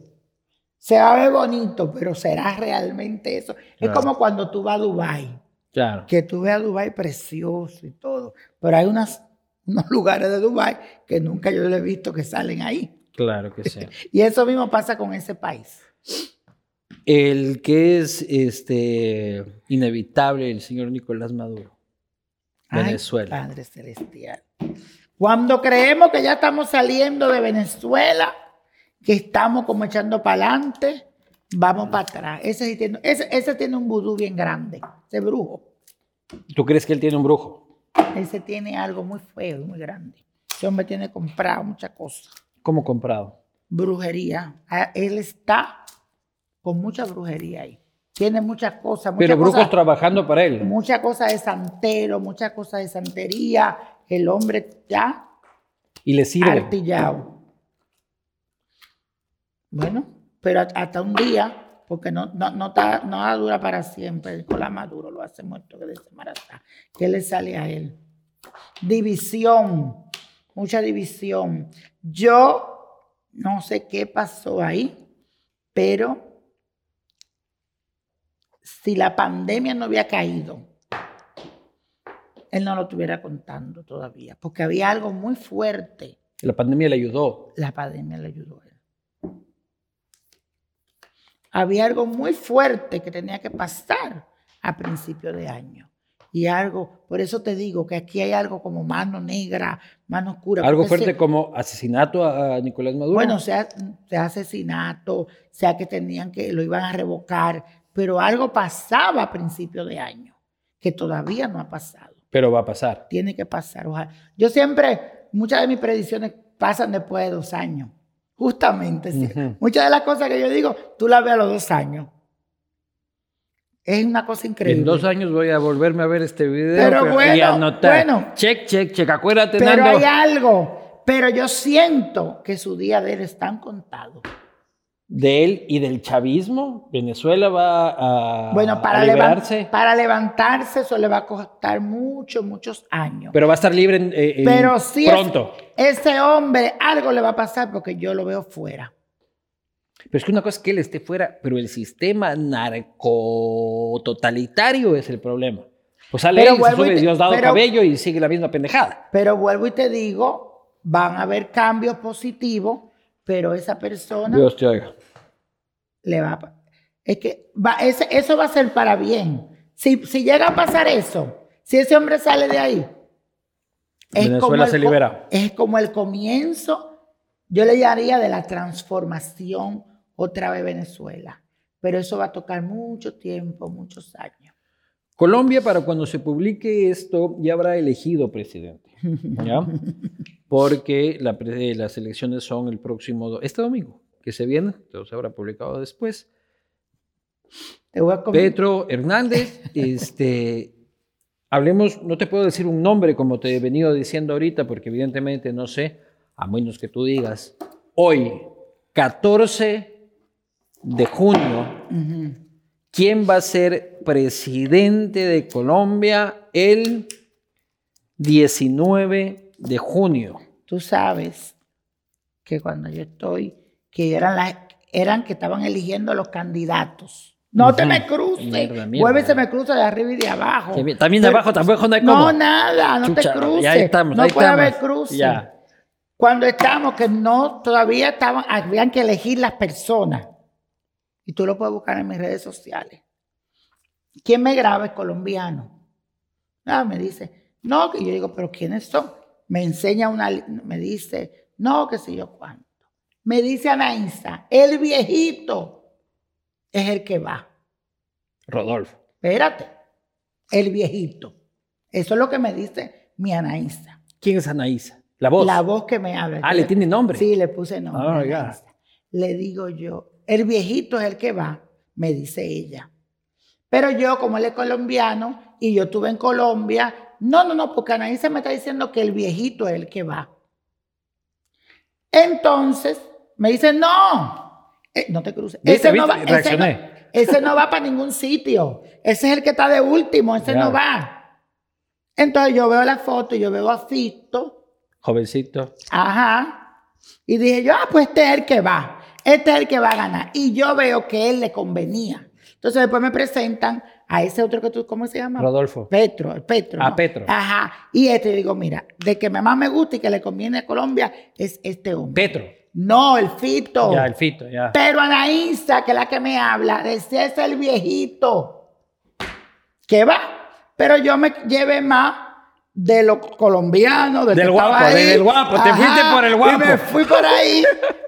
B: se va a ver bonito, pero será realmente eso. Es como cuando tú vas a Dubái
A: Claro.
B: que tú ves a Dubái precioso y todo, pero hay unas, unos lugares de Dubái que nunca yo lo he visto que salen ahí.
A: Claro que sí.
B: Y eso mismo pasa con ese país.
A: El que es este inevitable, el señor Nicolás Maduro.
B: Ay,
A: Venezuela.
B: Padre Celestial. Cuando creemos que ya estamos saliendo de Venezuela, que estamos como echando para adelante, vamos para atrás. Ese, sí tiene, ese, ese tiene un vudú bien grande, ese brujo.
A: ¿Tú crees que él tiene un brujo?
B: Ese tiene algo muy feo y muy grande. Ese hombre tiene comprado muchas cosas.
A: ¿Cómo comprado?
B: brujería. Ah, Él está con mucha brujería ahí. Tiene muchas cosas, muchas
A: Pero brujos
B: cosas,
A: trabajando para él.
B: muchas cosas de santero, muchas cosas de santería. El hombre ya
A: Y le sirve.
B: artillado. Bueno, pero hasta- un día, porque no, no, no, está- no dura para siempre. El Nicolás Maduro lo hace muerto que de Semaratá. ¿Qué le sale a él? División, mucha división. Yo no sé qué pasó ahí, pero si la pandemia no había caído, él no lo estuviera contando todavía, porque había algo muy fuerte.
A: La pandemia le ayudó.
B: La pandemia le ayudó a él. Había algo muy fuerte que tenía que pasar a principio de año. Y algo, por eso te digo que aquí hay algo como mano negra, mano oscura.
A: Algo fuerte
B: se-
A: como asesinato a a Nicolás Maduro.
B: bueno, sea, sea asesinato, sea que tenían que lo iban a revocar, pero algo pasaba a principio de año que todavía no ha pasado.
A: Pero va a pasar.
B: Tiene que pasar. ojalá. Yo siempre, muchas de mis predicciones pasan después de dos años. Justamente. sí. Muchas de las cosas que yo digo, tú las ves a los dos años. Es una cosa increíble.
A: En dos años voy a volverme a ver este video
B: Pero
A: y
B: bueno,
A: anotar.
B: bueno.
A: check, check, check. Acuérdate,
B: Pero
A: Nando.
B: hay algo. Pero yo siento que su día de él están contados.
A: De él y del chavismo. Venezuela va a,
B: Bueno, para,
A: a liberarse.
B: para levantarse eso le va a costar muchos, muchos años.
A: Pero va a estar libre en- eh, en-
B: Pero sí es-
A: pronto.
B: Ese hombre algo le va a pasar porque yo lo veo fuera.
A: Pero es que una cosa es que él esté fuera, pero el sistema narcototalitario es el problema. Pues sale
B: Pero
A: él, se sube
B: te-
A: Diosdado
B: pero-
A: Cabello y sigue la misma pendejada.
B: Pero vuelvo y te digo, van a haber cambios positivos, pero esa persona
A: Dios te oiga.
B: le va a... Es que va, ese- eso va a ser para bien. Si, si llega a pasar eso, si ese hombre sale de ahí,
A: Venezuela
B: el
A: se libera.
B: Es como el comienzo, yo le llamaría de la transformación otra vez Venezuela. Pero eso va a tocar mucho tiempo, muchos años.
A: Colombia, para cuando se publique esto, ya habrá elegido presidente. ¿Ya? Porque la pre- las elecciones son el próximo, este domingo, que se viene, entonces habrá publicado después.
B: Te voy a.
A: Petro Hernández, este, hablemos, no te puedo decir un nombre como te he venido diciendo ahorita, porque evidentemente no sé, a menos que tú digas, hoy, 14 de junio. ¿quién va a ser presidente de Colombia el 19 de junio?
B: Tú sabes que cuando yo estoy, que eran las, eran que estaban eligiendo los candidatos. No te me cruces. Vuelve se me cruza de arriba y de abajo.
A: También de
B: Pero-
A: abajo tampoco no hay
B: No,
A: cómo.
B: nada, no
A: Chucha,
B: te cruces.
A: ya estamos,
B: no
A: ahí
B: puede haber cruces.
A: Ya.
B: Cuando estamos, que no, todavía estaban, habían que elegir las personas. Y tú lo puedes buscar en mis redes sociales. ¿Quién me graba es colombiano? Ah, me dice, no, que yo digo, pero ¿quiénes son? Me enseña una, me dice, no, que sé yo cuánto. Me dice Anaísa, el viejito es el que va.
A: Rodolfo.
B: Espérate, el viejito. Eso es lo que me dice mi Anaísa.
A: ¿Quién es Anaísa? La voz.
B: La voz que me habla.
A: Ah, ¿le tiene nombre?
B: Sí, le puse nombre. Anaísa. Le digo yo, el viejito es el que va, me dice ella. Pero yo, como él es colombiano y yo estuve en Colombia, no, no, no, porque Anaísa me está diciendo que el viejito es el que va. Entonces, me dice, no, eh, no te cruces.
A: ¿Viste,
B: no va, ese, no, ese no va para ningún sitio. Ese es el que está de último, ese no va. Entonces yo veo la foto y yo veo a Fito,
A: Jovencito.
B: Ajá. Y dije yo, ah, pues este es el que va. Este es el que va a ganar. Y yo veo que él le convenía. Entonces después me presentan a ese otro que tú, ¿cómo se llama?
A: Rodolfo.
B: Petro, el Petro. ¿no?
A: Petro.
B: Ajá. Y este, digo, mira, de que más me gusta y que le conviene a Colombia es este hombre.
A: Petro.
B: No, el Fito.
A: Ya, el Fito, ya.
B: Pero Anaísa, que es la que me habla, decía es el viejito. ¿Qué va? Pero yo me llevé más de los colombianos, del,
A: Del guapo, del guapo, te fuiste por el guapo.
B: Y me fui por ahí.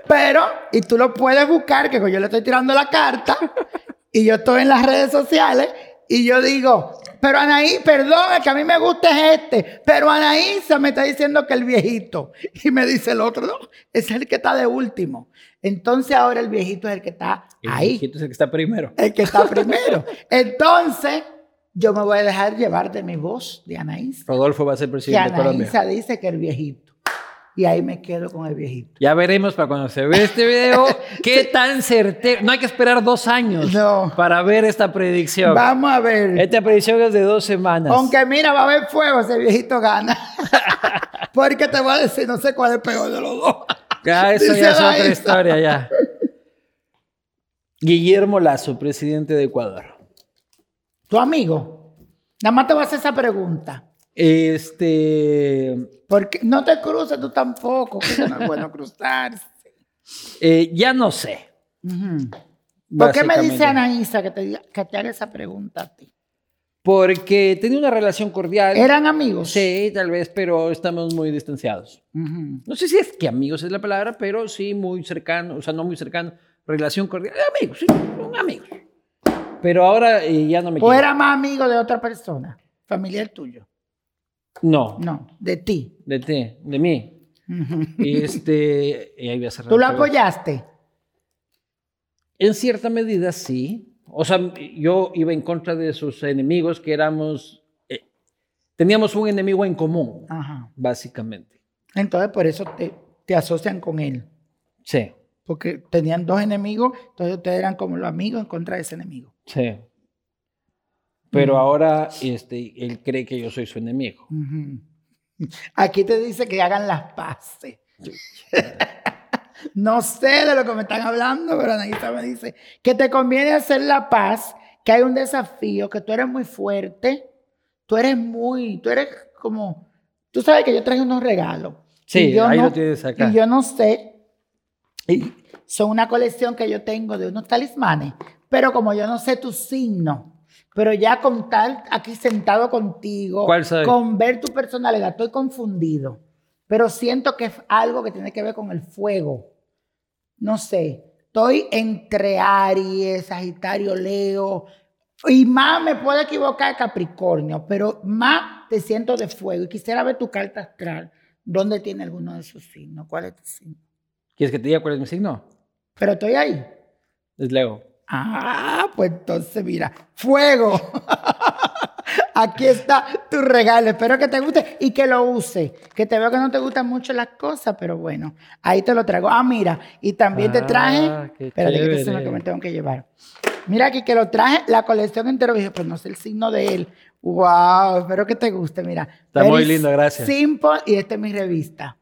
B: pero, y tú lo puedes buscar, que yo le estoy tirando la carta, y yo estoy en las redes sociales, y yo digo, pero Anaí, perdón, el que a mí me gusta es este, pero Anaísa me está diciendo que el viejito. Y me dice el otro, no, es el que está de último. Entonces ahora el viejito es el que está
A: El
B: ahí
A: viejito es el que está primero.
B: el que está primero. Entonces, yo me voy a dejar llevar de mi voz de Anaísa.
A: Rodolfo va a ser presidente de Colombia.
B: Anaísa dice que el viejito. Y ahí me quedo con el viejito.
A: Ya veremos para cuando se ve este video qué tan certero. No hay que esperar dos años
B: No.
A: para ver esta predicción.
B: Vamos a ver.
A: Esta predicción es de dos semanas.
B: Aunque mira, va a haber fuego, ese viejito gana. Porque te voy a decir, no sé cuál es peor de los dos.
A: Ya, eso
B: Dice
A: ya es otra historia, ya. Guillermo Lazo, presidente de Ecuador.
B: Tu amigo. Nada más te voy a hacer esa pregunta.
A: Este.
B: Porque no te cruces tú tampoco, que no es bueno cruzarse.
A: eh, ya no sé.
B: Ujú. ¿Por qué me dice. Anaísa que te, diga- que te haga esa pregunta a ti?
A: Porque tenía una relación cordial.
B: ¿Eran amigos?
A: Sí, tal vez, pero estamos muy distanciados. No sé si es que amigos es la palabra, pero sí muy cercano, o sea, no muy cercano, relación cordial. Eh, Amigos, sí, son amigos. Pero ahora eh, ya no me
B: ¿O era más amigo de otra persona? Familiar tuyo.
A: No,
B: No, de ti.
A: de ti, de mí.
B: Ujú.
A: Este, y ahí voy a cerrar.
B: ¿Tú lo apoyaste?
A: En cierta medida sí. O sea, yo iba en contra de sus enemigos, que éramos, eh, teníamos un enemigo en común,
B: Ajá.
A: básicamente.
B: Entonces por eso te, te asocian con él.
A: Sí,
B: Porque tenían dos enemigos, entonces ustedes eran como los amigos en contra de ese enemigo.
A: sí. Pero
B: Mm.
A: ahora este, él cree que yo soy su enemigo.
B: Ujú. Aquí te dice que hagan las paces. no sé de lo que me están hablando, pero Anaísa me dice que te conviene hacer la paz, que hay un desafío, que tú eres muy fuerte, tú eres muy, tú eres como, tú sabes que yo traje unos regalos.
A: Sí,
B: yo
A: ahí
B: no-
A: lo tienes acá.
B: Y yo no sé, y son una colección que yo tengo de unos talismanes, pero como yo no sé tu signo, pero ya con tal aquí sentado contigo, con ver tu personalidad, estoy confundido, pero siento que es algo que tiene que ver con el fuego. No sé, estoy entre Aries, Sagitario, Leo, Y más me puedo equivocar Capricornio, pero más te siento de fuego. Y quisiera ver tu carta astral. ¿Dónde tiene alguno de esos signos? ¿Cuál es tu signo?
A: ¿Quieres que te diga cuál es mi signo?
B: Pero estoy ahí.
A: Es Leo.
B: Ah, pues entonces mira, fuego. Aquí está tu regalo. Espero que te guste y que lo use. Que te veo que no te gustan mucho las cosas, pero bueno, ahí te lo traigo. Ah, mira, y también te traje.
A: Ah,
B: Espérate, que esto es lo que me tengo que llevar. Mira aquí que lo traje, la colección entera. Dije, pues no sé el signo de él. Wow, espero que te guste. Mira,
A: Está muy lindo, gracias.
B: Simple y esta es mi revista.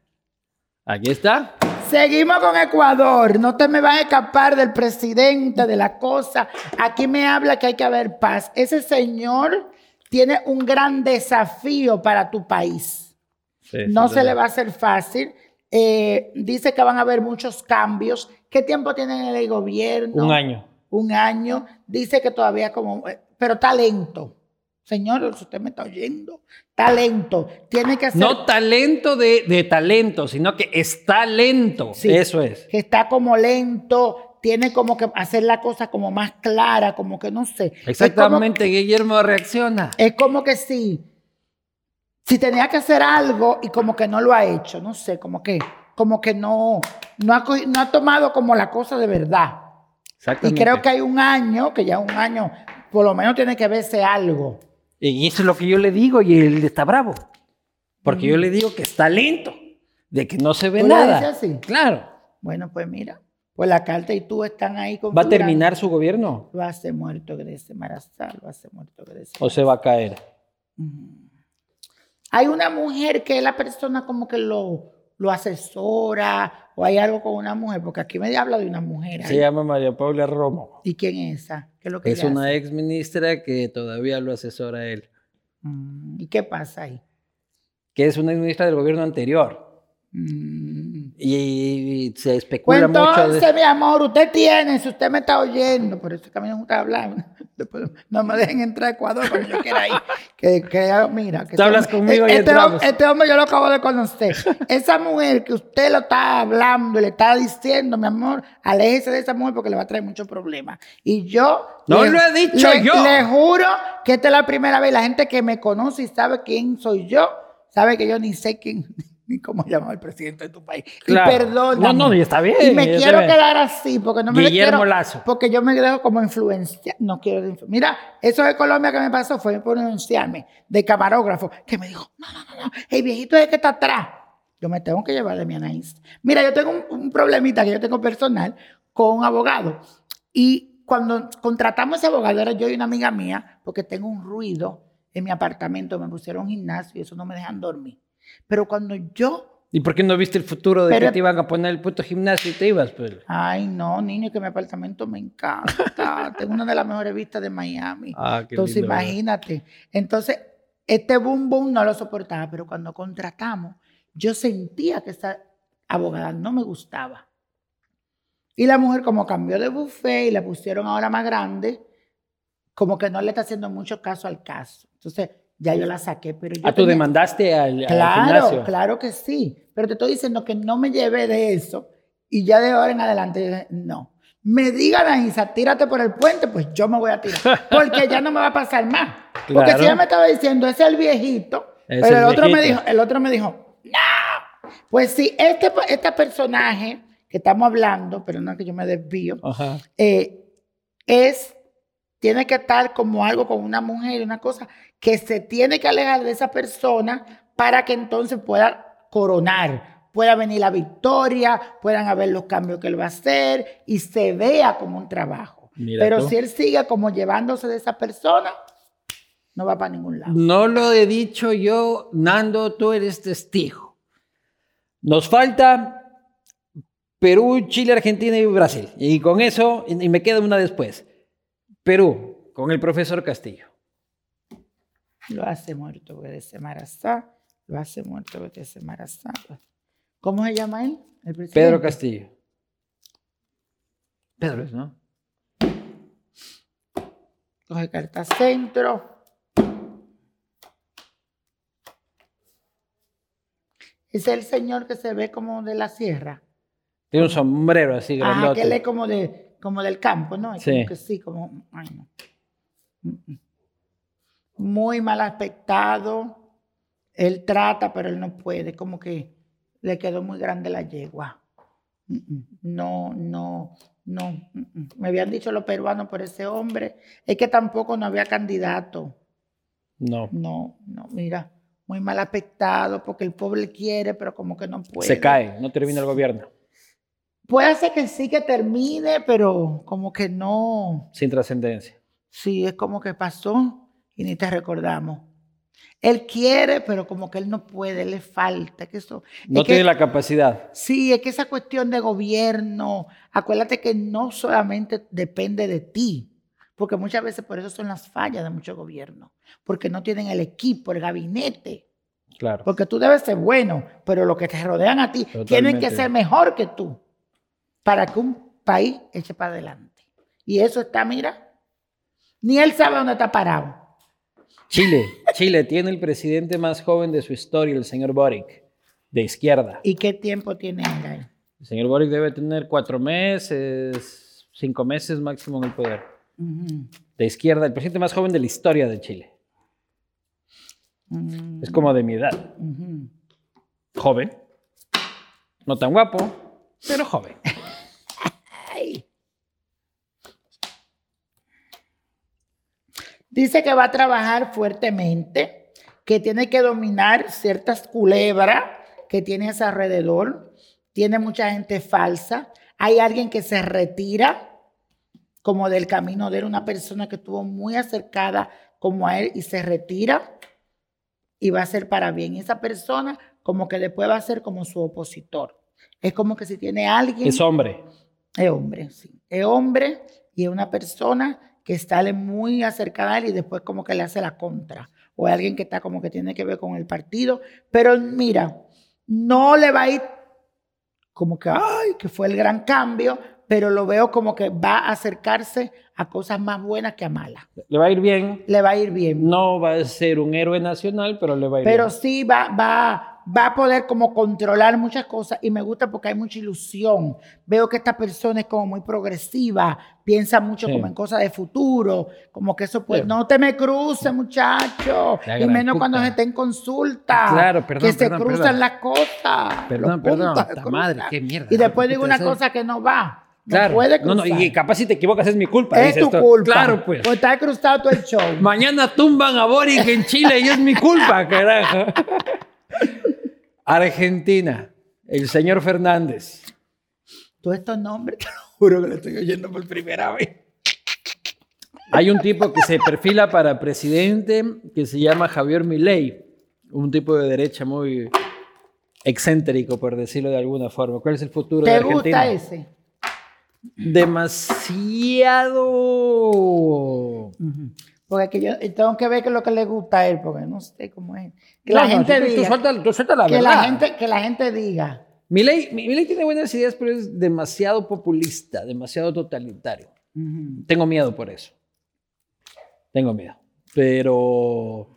A: Aquí está.
B: Seguimos con Ecuador. No te me vas a escapar del presidente, de la cosa. Aquí me habla que hay que haber paz. Ese señor tiene un gran desafío para tu país. No se le va a hacer fácil. Eh, dice que van a haber muchos cambios. ¿Qué tiempo tiene en el gobierno?
A: Un año.
B: Un año. Dice que todavía como... eh, Pero talento. Señor, si usted me está oyendo. Talento. Tiene que hacer...
A: No talento de, de talento, sino que está lento.
B: Sí.
A: Eso es.
B: que está como lento, tiene como que hacer la cosa como más clara, como que no sé.
A: Exactamente, Guillermo reacciona.
B: Es como, que sí, si tenía que hacer algo y como que no lo ha hecho, no sé, como que, como que no, no ha, no ha tomado como la cosa de verdad. Y
A: Exactamente.
B: creo que hay un año, que ya un año, por lo menos tiene que verse algo.
A: Y eso es lo que yo le digo y él está bravo. Porque yo le digo que está lento, de que no se ve
B: ¿Tú le
A: nada.
B: dices así?
A: Claro.
B: Bueno, pues mira, pues la carta y tú están ahí con
A: ¿Va a terminar su gobierno
B: Lo hace muerto Grecia Marazá, lo hace muerto Grecia.
A: o se va a caer?
B: Hay una mujer que es la persona como que lo, lo asesora o hay algo con una mujer, porque aquí me habla de una mujer.
A: Se
B: ahí.
A: llama María Paula Romo.
B: ¿Y quién es esa? ¿Qué es lo que
A: Es una
B: hace?
A: ex ministra que todavía lo asesora a él.
B: Mm, ¿Y qué pasa ahí?
A: Que es una ex ministra del gobierno anterior.
B: Mm.
A: Y, se
B: Pues
A: especula mucho
B: entonces, mi amor, usted tiene, si usted me está oyendo, por eso es que a mí no me gusta hablar. Después no me dejen entrar a Ecuador cuando yo quiera ir. Que, que, mira, que
A: Tú
B: este
A: hablas conmigo y
B: este,
A: entramos.
B: este hombre yo lo acabo de conocer. Esa mujer que usted lo está hablando y le está diciendo, mi amor, aléjese de esa mujer porque le va a traer muchos problemas. Y yo.
A: No lo he dicho
B: le-
A: yo.
B: Le juro que esta es la primera vez. La gente que me conoce y sabe quién soy yo, sabe que yo ni sé quién. Ni cómo llamar el presidente de tu país.
A: Claro.
B: Y perdóname.
A: No, no, y está bien,
B: Y me quiero quedar así porque no me
A: Guillermo
B: quiero,
A: Lazo.
B: Porque yo me dejo como influencia. No quiero. Mira, eso de Colombia que me pasó fue por denunciarme de camarógrafo que me dijo: No, no, no, no. El viejito es el que está atrás. Yo me tengo que llevar de mi Anaís. Mira, yo tengo un, un problemita que yo tengo personal con un abogado. Y cuando contratamos ese abogado, era yo y una amiga mía, porque tengo un ruido en mi apartamento, me pusieron un gimnasio y eso no me dejan dormir. Pero cuando yo
A: ¿Y por qué no viste el futuro de
B: Pero-
A: que te iban a poner el puto gimnasio y te ibas? Pues?
B: Ay, no, niño, que mi apartamento me encanta. Tengo una de las mejores vistas de Miami.
A: Ah, qué
B: Entonces,
A: lindo, ¿verdad?
B: imagínate. Entonces, este boom boom no lo soportaba, pero cuando contratamos, yo sentía que esa abogada no me gustaba. Y la mujer, como cambió de buffet y la pusieron ahora más grande, como que no le está haciendo mucho caso al caso. Entonces, ya yo la saqué, pero yo
A: Ah, tú
B: tenía-
A: demandaste al, al
B: Claro,
A: gimnasio.
B: claro que sí. Pero te estoy diciendo que no me llevé de eso y ya de ahora en adelante no. Me digan a Isa, tírate por el puente, pues yo me voy a tirar. Porque ya no me va a pasar más. Porque si ella me estaba diciendo, ese es el viejito,
A: Es
B: pero el,
A: el
B: otro me dijo, el otro me dijo, no. Pues sí, este, este personaje que estamos hablando, pero no que yo me desvío, eh, es, tiene que estar como algo con una mujer, una cosa que se tiene que alejar de esa persona para que entonces pueda coronar, pueda venir la victoria, puedan haber los cambios que él va a hacer y se vea como un trabajo.
A: Mira
B: Pero
A: tú.
B: si él sigue como llevándose de esa persona, no va para ningún lado.
A: No lo he dicho yo, Nando, tú eres testigo. Nos falta Perú, Chile, Argentina y Brasil. Y con eso, y me queda una después. Perú, con el profesor Castillo.
B: Lo hace muerto de Semarazá, lo hace muerto de Semarazá. ¿Cómo se llama él? El presidente.
A: Pedro Castillo. Pedro es, ¿no?
B: Coge carta centro. Es el señor que se ve como de la sierra.
A: Tiene un sombrero así
B: Ajá,
A: grandote.
B: que él es como, de, como del campo, ¿no? Es
A: Sí.
B: Como que sí, como. Ay, no. Muy mal aspectado. Él trata, pero él no puede. Como que le quedó muy grande la yegua. No, no, no. Me habían dicho los peruanos por ese hombre. Es que tampoco no había candidato.
A: No.
B: No, no, mira, muy mal aspectado porque el pobre quiere, pero como que no puede.
A: Se cae, no termina el gobierno.
B: Puede ser que sí que termine, pero como que no.
A: Sin trascendencia.
B: Sí, es como que pasó y ni te recordamos. Él quiere, pero como que él no puede, le falta. Que eso,
A: no tiene la capacidad.
B: Sí, es que esa cuestión de gobierno, acuérdate que no solamente depende de ti, porque muchas veces por eso son las fallas de muchos gobiernos, porque no tienen el equipo, el gabinete.
A: Claro.
B: Porque tú debes ser bueno, pero los que te rodean a ti tienen que ser mejor que tú para que un país eche para adelante. Y eso está, mira, ni él sabe dónde está parado.
A: Chile, Chile tiene el presidente más joven de su historia, el señor Boric, de izquierda.
B: ¿Y qué tiempo tiene él?
A: El señor Boric debe tener cuatro meses, cinco meses máximo en el poder. De izquierda, el presidente más joven de la historia de Chile. Mm. Es como de mi edad. Joven. No tan guapo, pero joven.
B: Dice que va a trabajar fuertemente, que tiene que dominar ciertas culebras que tiene a su alrededor. Tiene mucha gente falsa. Hay alguien que se retira como del camino de él, una persona que estuvo muy acercada como a él y se retira y va a ser para bien. Y esa persona como que después va a ser como su opositor. Es como que si tiene alguien...
A: Es hombre.
B: Es hombre, sí. Es hombre y es una persona que está muy acercada a él y después como que le hace la contra. O alguien que está como que tiene que ver con el partido. Pero mira, no le va a ir como que, ay, que fue el gran cambio, pero lo veo como que va a acercarse a cosas más buenas que a malas.
A: Le va a ir bien.
B: Le va a ir bien.
A: No va a ser un héroe nacional, pero le va a ir bien.
B: Pero sí va, va, va a poder como controlar muchas cosas y me gusta porque hay mucha ilusión. Veo que esta persona es como muy progresiva, piensa mucho como en cosas de futuro, como que eso pues no te me cruces muchacho, y menos cuando se esté en consulta,
A: claro, perdón,
B: que se cruzan las cosas.
A: Perdón, perdón, madre, qué mierda.
B: Y después digo una cosa que no va.
A: No claro.
B: puede
A: no, no, y capaz si te equivocas es mi culpa.
B: Es tu culpa.
A: Claro, pues.
B: Pues está cruzado todo el show.
A: Mañana tumban a Boric en Chile y es mi culpa, carajo. Argentina, el señor Fernández.
B: Todos estos nombres, te lo juro que lo estoy oyendo por primera vez.
A: Hay un tipo que se perfila para presidente que se llama Javier Milei, un tipo de derecha muy excéntrico, por decirlo de alguna forma. ¿Cuál es el futuro de Argentina?
B: ¿Te gusta ese?
A: Demasiado.
B: Porque yo tengo que ver qué es lo que le gusta a él, porque no sé cómo es. Que la gente diga.
A: la
B: que, La gente, que la gente diga.
A: Tiene buenas ideas, pero es demasiado populista, demasiado totalitario. Tengo miedo por eso. Tengo miedo. Pero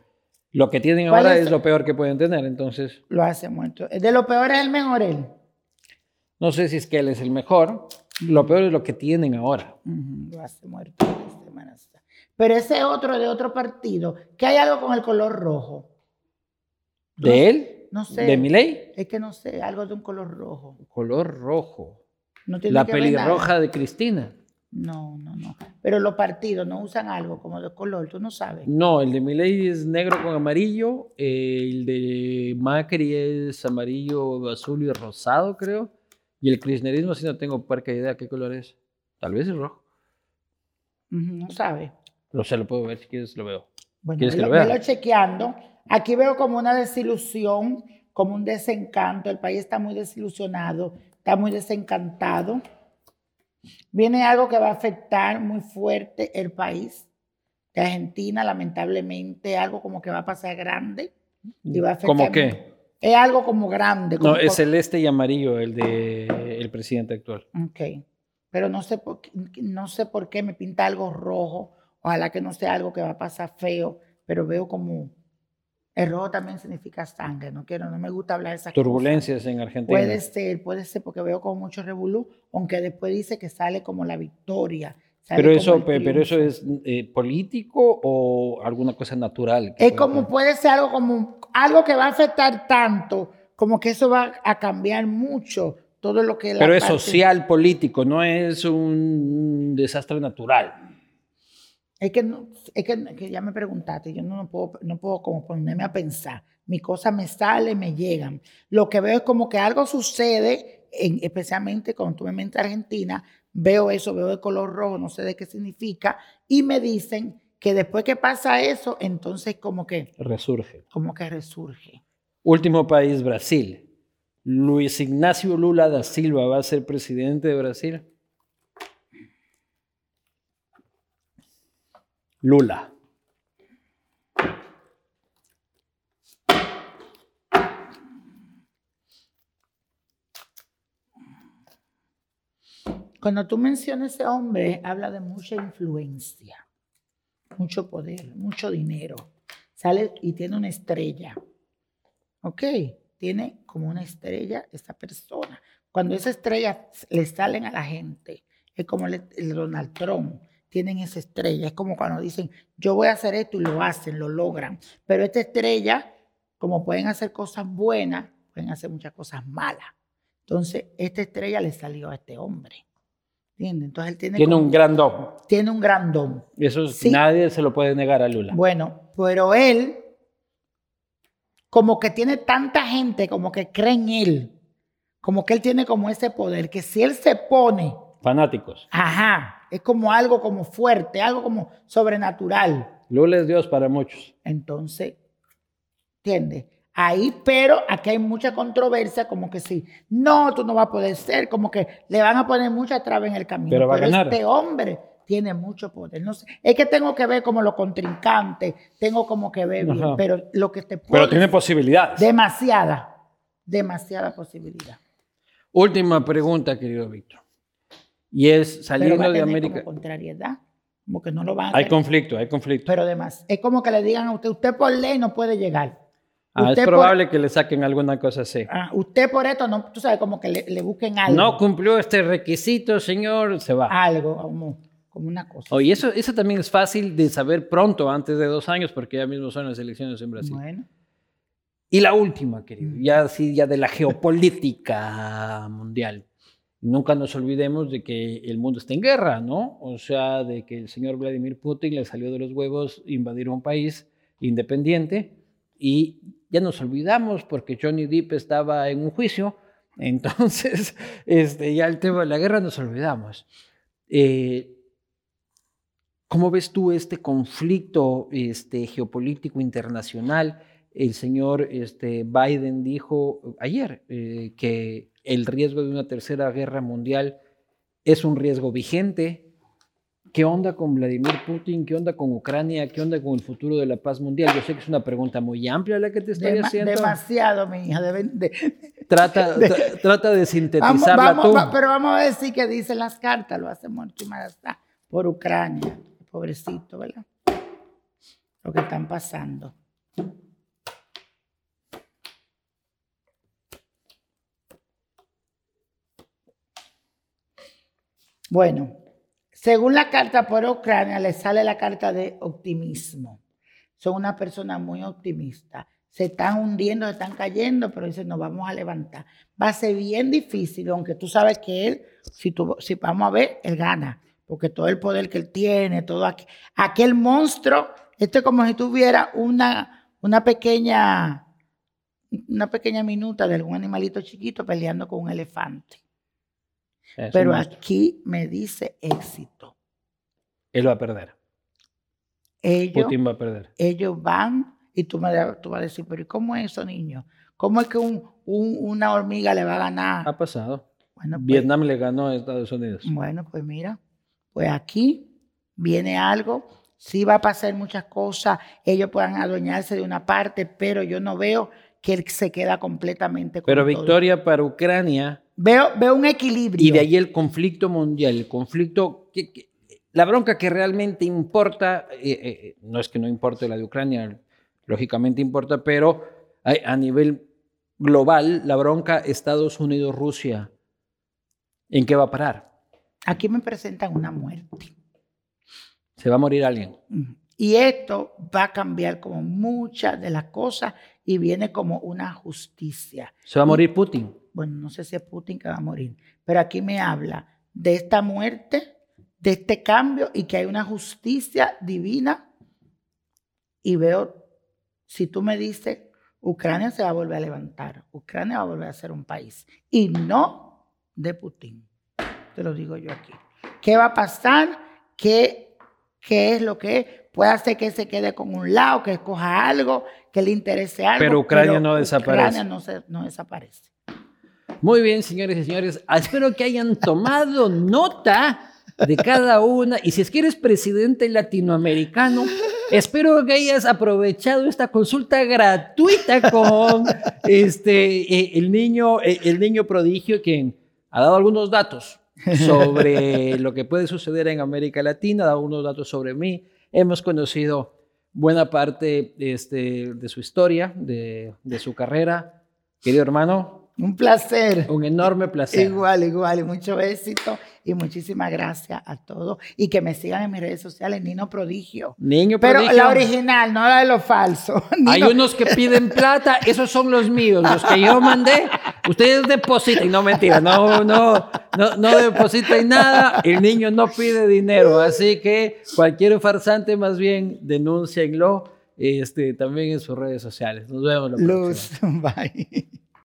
A: lo que tienen ahora es, lo peor que pueden tener, entonces.
B: Lo hace muerto. De lo peor es el mejor él.
A: No sé si es que él es el mejor. Lo peor es lo que tienen ahora.
B: Lo hace muerto. Pero ese otro de otro partido, que hay algo con el color rojo.
A: ¿De él?
B: No sé.
A: ¿De mi ley?
B: Es que no sé, algo de un color rojo.
A: Color rojo. No tiene La pelirroja de Cristina.
B: No, no, no. Pero los partidos no usan algo como de color, tú no sabes.
A: No, el de Milei es negro con amarillo, el de Macri es amarillo, azul y rosado, creo. Y el kirchnerismo, si no tengo parca idea qué color es. Tal vez es rojo.
B: No sabe.
A: No sé, lo puedo ver si quieres, lo veo.
B: Bueno, ¿Quieres que lo, vea? lo chequeando. Aquí veo como una desilusión, como un desencanto. El país está muy desilusionado, está muy desencantado. Viene algo que va a afectar muy fuerte el país de Argentina, lamentablemente, algo como que va a pasar grande.
A: Y va a ¿Cómo qué?
B: Es algo como grande.
A: no, es celeste y amarillo el de el presidente actual.
B: Ok. Pero no sé, por, no sé por qué me pinta algo rojo Ojalá que no sea algo que va a pasar feo, pero veo como el rojo también significa sangre. No quiero, no me gusta hablar de esas
A: Turbulencias en Argentina.
B: Puede ser, puede ser porque veo como mucho revolú, aunque después dice que sale como la victoria,
A: Pero eso, pero eso es eh, político o alguna cosa natural.
B: Es como puede ser algo como algo que va a afectar tanto, como que eso va a cambiar mucho todo lo que la
A: Pero es
B: parte-
A: social, político, no es un desastre natural.
B: Es que, no- es que, es que ya me preguntaste, yo no, no puedo, no puedo como ponerme a pensar. Mis cosas me salen, me llegan. Lo que veo es como que algo sucede, en- especialmente cuando tú me metes a Argentina, veo eso, veo de color rojo, no sé de qué significa, y me dicen que después que pasa eso, entonces como que,
A: Resurge.
B: como que resurge.
A: Último país, Brasil. Luis Ignacio Lula da Silva va a ser presidente de Brasil. Lula.
B: Cuando tú mencionas ese hombre, habla de mucha influencia, mucho poder, mucho dinero. Sale y tiene una estrella. ¿Ok? Tiene como una estrella esa persona. Cuando esa estrella le salen a la gente, es como el Donald Trump, tienen esa estrella. Es como cuando dicen, yo voy a hacer esto y lo hacen, lo logran. Pero esta estrella, como pueden hacer cosas buenas, pueden hacer muchas cosas malas. Entonces, esta estrella le salió a este hombre. ¿Entiendes? Entonces, él tiene,
A: Tiene
B: como-
A: un gran don.
B: tiene un gran don.
A: Eso
B: Sí.
A: nadie se lo puede negar a Lula.
B: Bueno, pero él, como que tiene tanta gente, como que cree en él, como que él tiene como ese poder, que si él se pone,
A: Fanáticos.
B: ajá, es como algo como fuerte, algo como sobrenatural.
A: Lula es Dios para muchos.
B: Entonces, ¿entiendes? Ahí, pero aquí hay mucha controversia, como que sí, no, tú no vas a poder ser, como que le van a poner mucha traba en el camino.
A: Pero va a ganar.
B: este hombre tiene mucho poder. No sé, es que tengo que ver como los contrincantes, tengo como que ver bien, pero lo que te puedo
A: Pero tiene posibilidades.
B: demasiada, demasiada posibilidad.
A: Última pregunta, querido Víctor. Y es,
B: Pero va
A: saliendo de América,
B: como contrariedad, como que no lo van a
A: hay conflicto, hay conflicto.
B: Pero además, es como que le digan a usted, usted por ley no puede llegar.
A: Ah, es
B: Usted por-
A: probable que le saquen alguna cosa así.
B: Ah, usted por esto, no, tú sabes, como que le, le busquen algo.
A: No cumplió este requisito, señor, se va.
B: algo, como, como una cosa.
A: Oye, eso, eso también es fácil de saber pronto, antes de dos años, porque ya mismo son las elecciones en Brasil.
B: Bueno,
A: Y la última, querido, ya sí, ya de la geopolítica mundial. Nunca nos olvidemos de que el mundo está en guerra, ¿no? O sea, de que el señor Vladimir Putin le salió de los huevos invadir un país independiente y ya nos olvidamos porque Johnny Depp estaba en un juicio, entonces este, ya el tema de la guerra nos olvidamos. Eh, ¿Cómo ves tú este conflicto este, geopolítico internacional? El señor este, Biden dijo ayer eh, que el riesgo de una tercera guerra mundial es un riesgo vigente. ¿Qué onda con Vladimir Putin? ¿Qué onda con Ucrania? ¿Qué onda con el futuro de la paz mundial? Yo sé que es una pregunta muy amplia la que te estoy
B: dema-
A: haciendo.
B: demasiado, mi hija. deben de-
A: Trata, tra- trata de
B: Vamos,
A: sintetizarla
B: vamos,
A: tú.
B: va- pero vamos a decir que dicen las cartas, lo hace mal está por Ucrania. Pobrecito, ¿verdad? Lo que están pasando. Bueno, según la carta por Ucrania, le sale la carta de optimismo. Son una persona muy optimista. Se están hundiendo, se están cayendo, pero dicen, nos vamos a levantar. Va a ser bien difícil, aunque tú sabes que él, si, vamos a ver, él gana. Porque todo el poder que él tiene, todo aqu- aquel monstruo, esto es como si tuviera una, una pequeña, una pequeña minuta de algún animalito chiquito peleando con un elefante. Pero aquí me dice éxito.
A: Él va a perder.
B: Ellos,
A: Putin va a perder.
B: ellos van y tú, me, tú vas a decir, pero ¿y cómo es eso, niño? ¿Cómo es que un- un- una hormiga le va a ganar?
A: Ha pasado.
B: Bueno, pues,
A: Vietnam le ganó a Estados Unidos.
B: bueno, pues mira, pues aquí viene algo, sí va a pasar muchas cosas, ellos puedan adueñarse de una parte, pero yo no veo que él se queda completamente con
A: Pero
B: todo.
A: victoria para Ucrania
B: Veo, veo un equilibrio.
A: y de ahí el conflicto mundial, el conflicto, que, que- la bronca que realmente importa, eh, eh, no es que no importe la de Ucrania, lógicamente importa, pero a, a nivel global, la bronca Estados Unidos-Rusia, ¿en qué va a parar?
B: Aquí me presentan una muerte.
A: Se va a morir alguien.
B: Y esto va a cambiar como muchas de las cosas y viene como una justicia.
A: Se va a morir Putin.
B: Bueno, no sé si es Putin que va a morir, pero aquí me habla de esta muerte, de este cambio y que hay una justicia divina. Y veo, si tú me dices, Ucrania se va a volver a levantar, Ucrania va a volver a ser un país y no de Putin. Te lo digo yo aquí. ¿Qué va a pasar? ¿Qué, qué es lo que es? Puede hacer que se quede con un lado, que escoja algo, que le interese algo.
A: Pero Ucrania no desaparece.
B: Ucrania no, no desaparece.
A: Muy bien, señores y señores. Espero que hayan tomado nota de cada una. Y si es que eres presidente latinoamericano, espero que hayas aprovechado esta consulta gratuita con este, eh, el, niño, eh, el niño prodigio, quien ha dado algunos datos sobre lo que puede suceder en América Latina, ha dado algunos datos sobre mí. Hemos conocido buena parte este, de su historia, de, de su carrera. Querido hermano,
B: un placer.
A: Un enorme placer.
B: Igual, igual, mucho éxito y muchísimas gracias a todos. Y que me sigan en mis redes sociales, Nino Prodigio.
A: Niño
B: Prodigio. Pero la original, no la de los falsos.
A: Hay unos que piden plata, esos son los míos, los que yo mandé. Ustedes depositan, no mentira, no, no, no, no depositan nada. El niño no pide dinero, así que cualquier farsante más bien denúncienlo este, también en sus redes sociales. Nos vemos la
B: Luz, bye.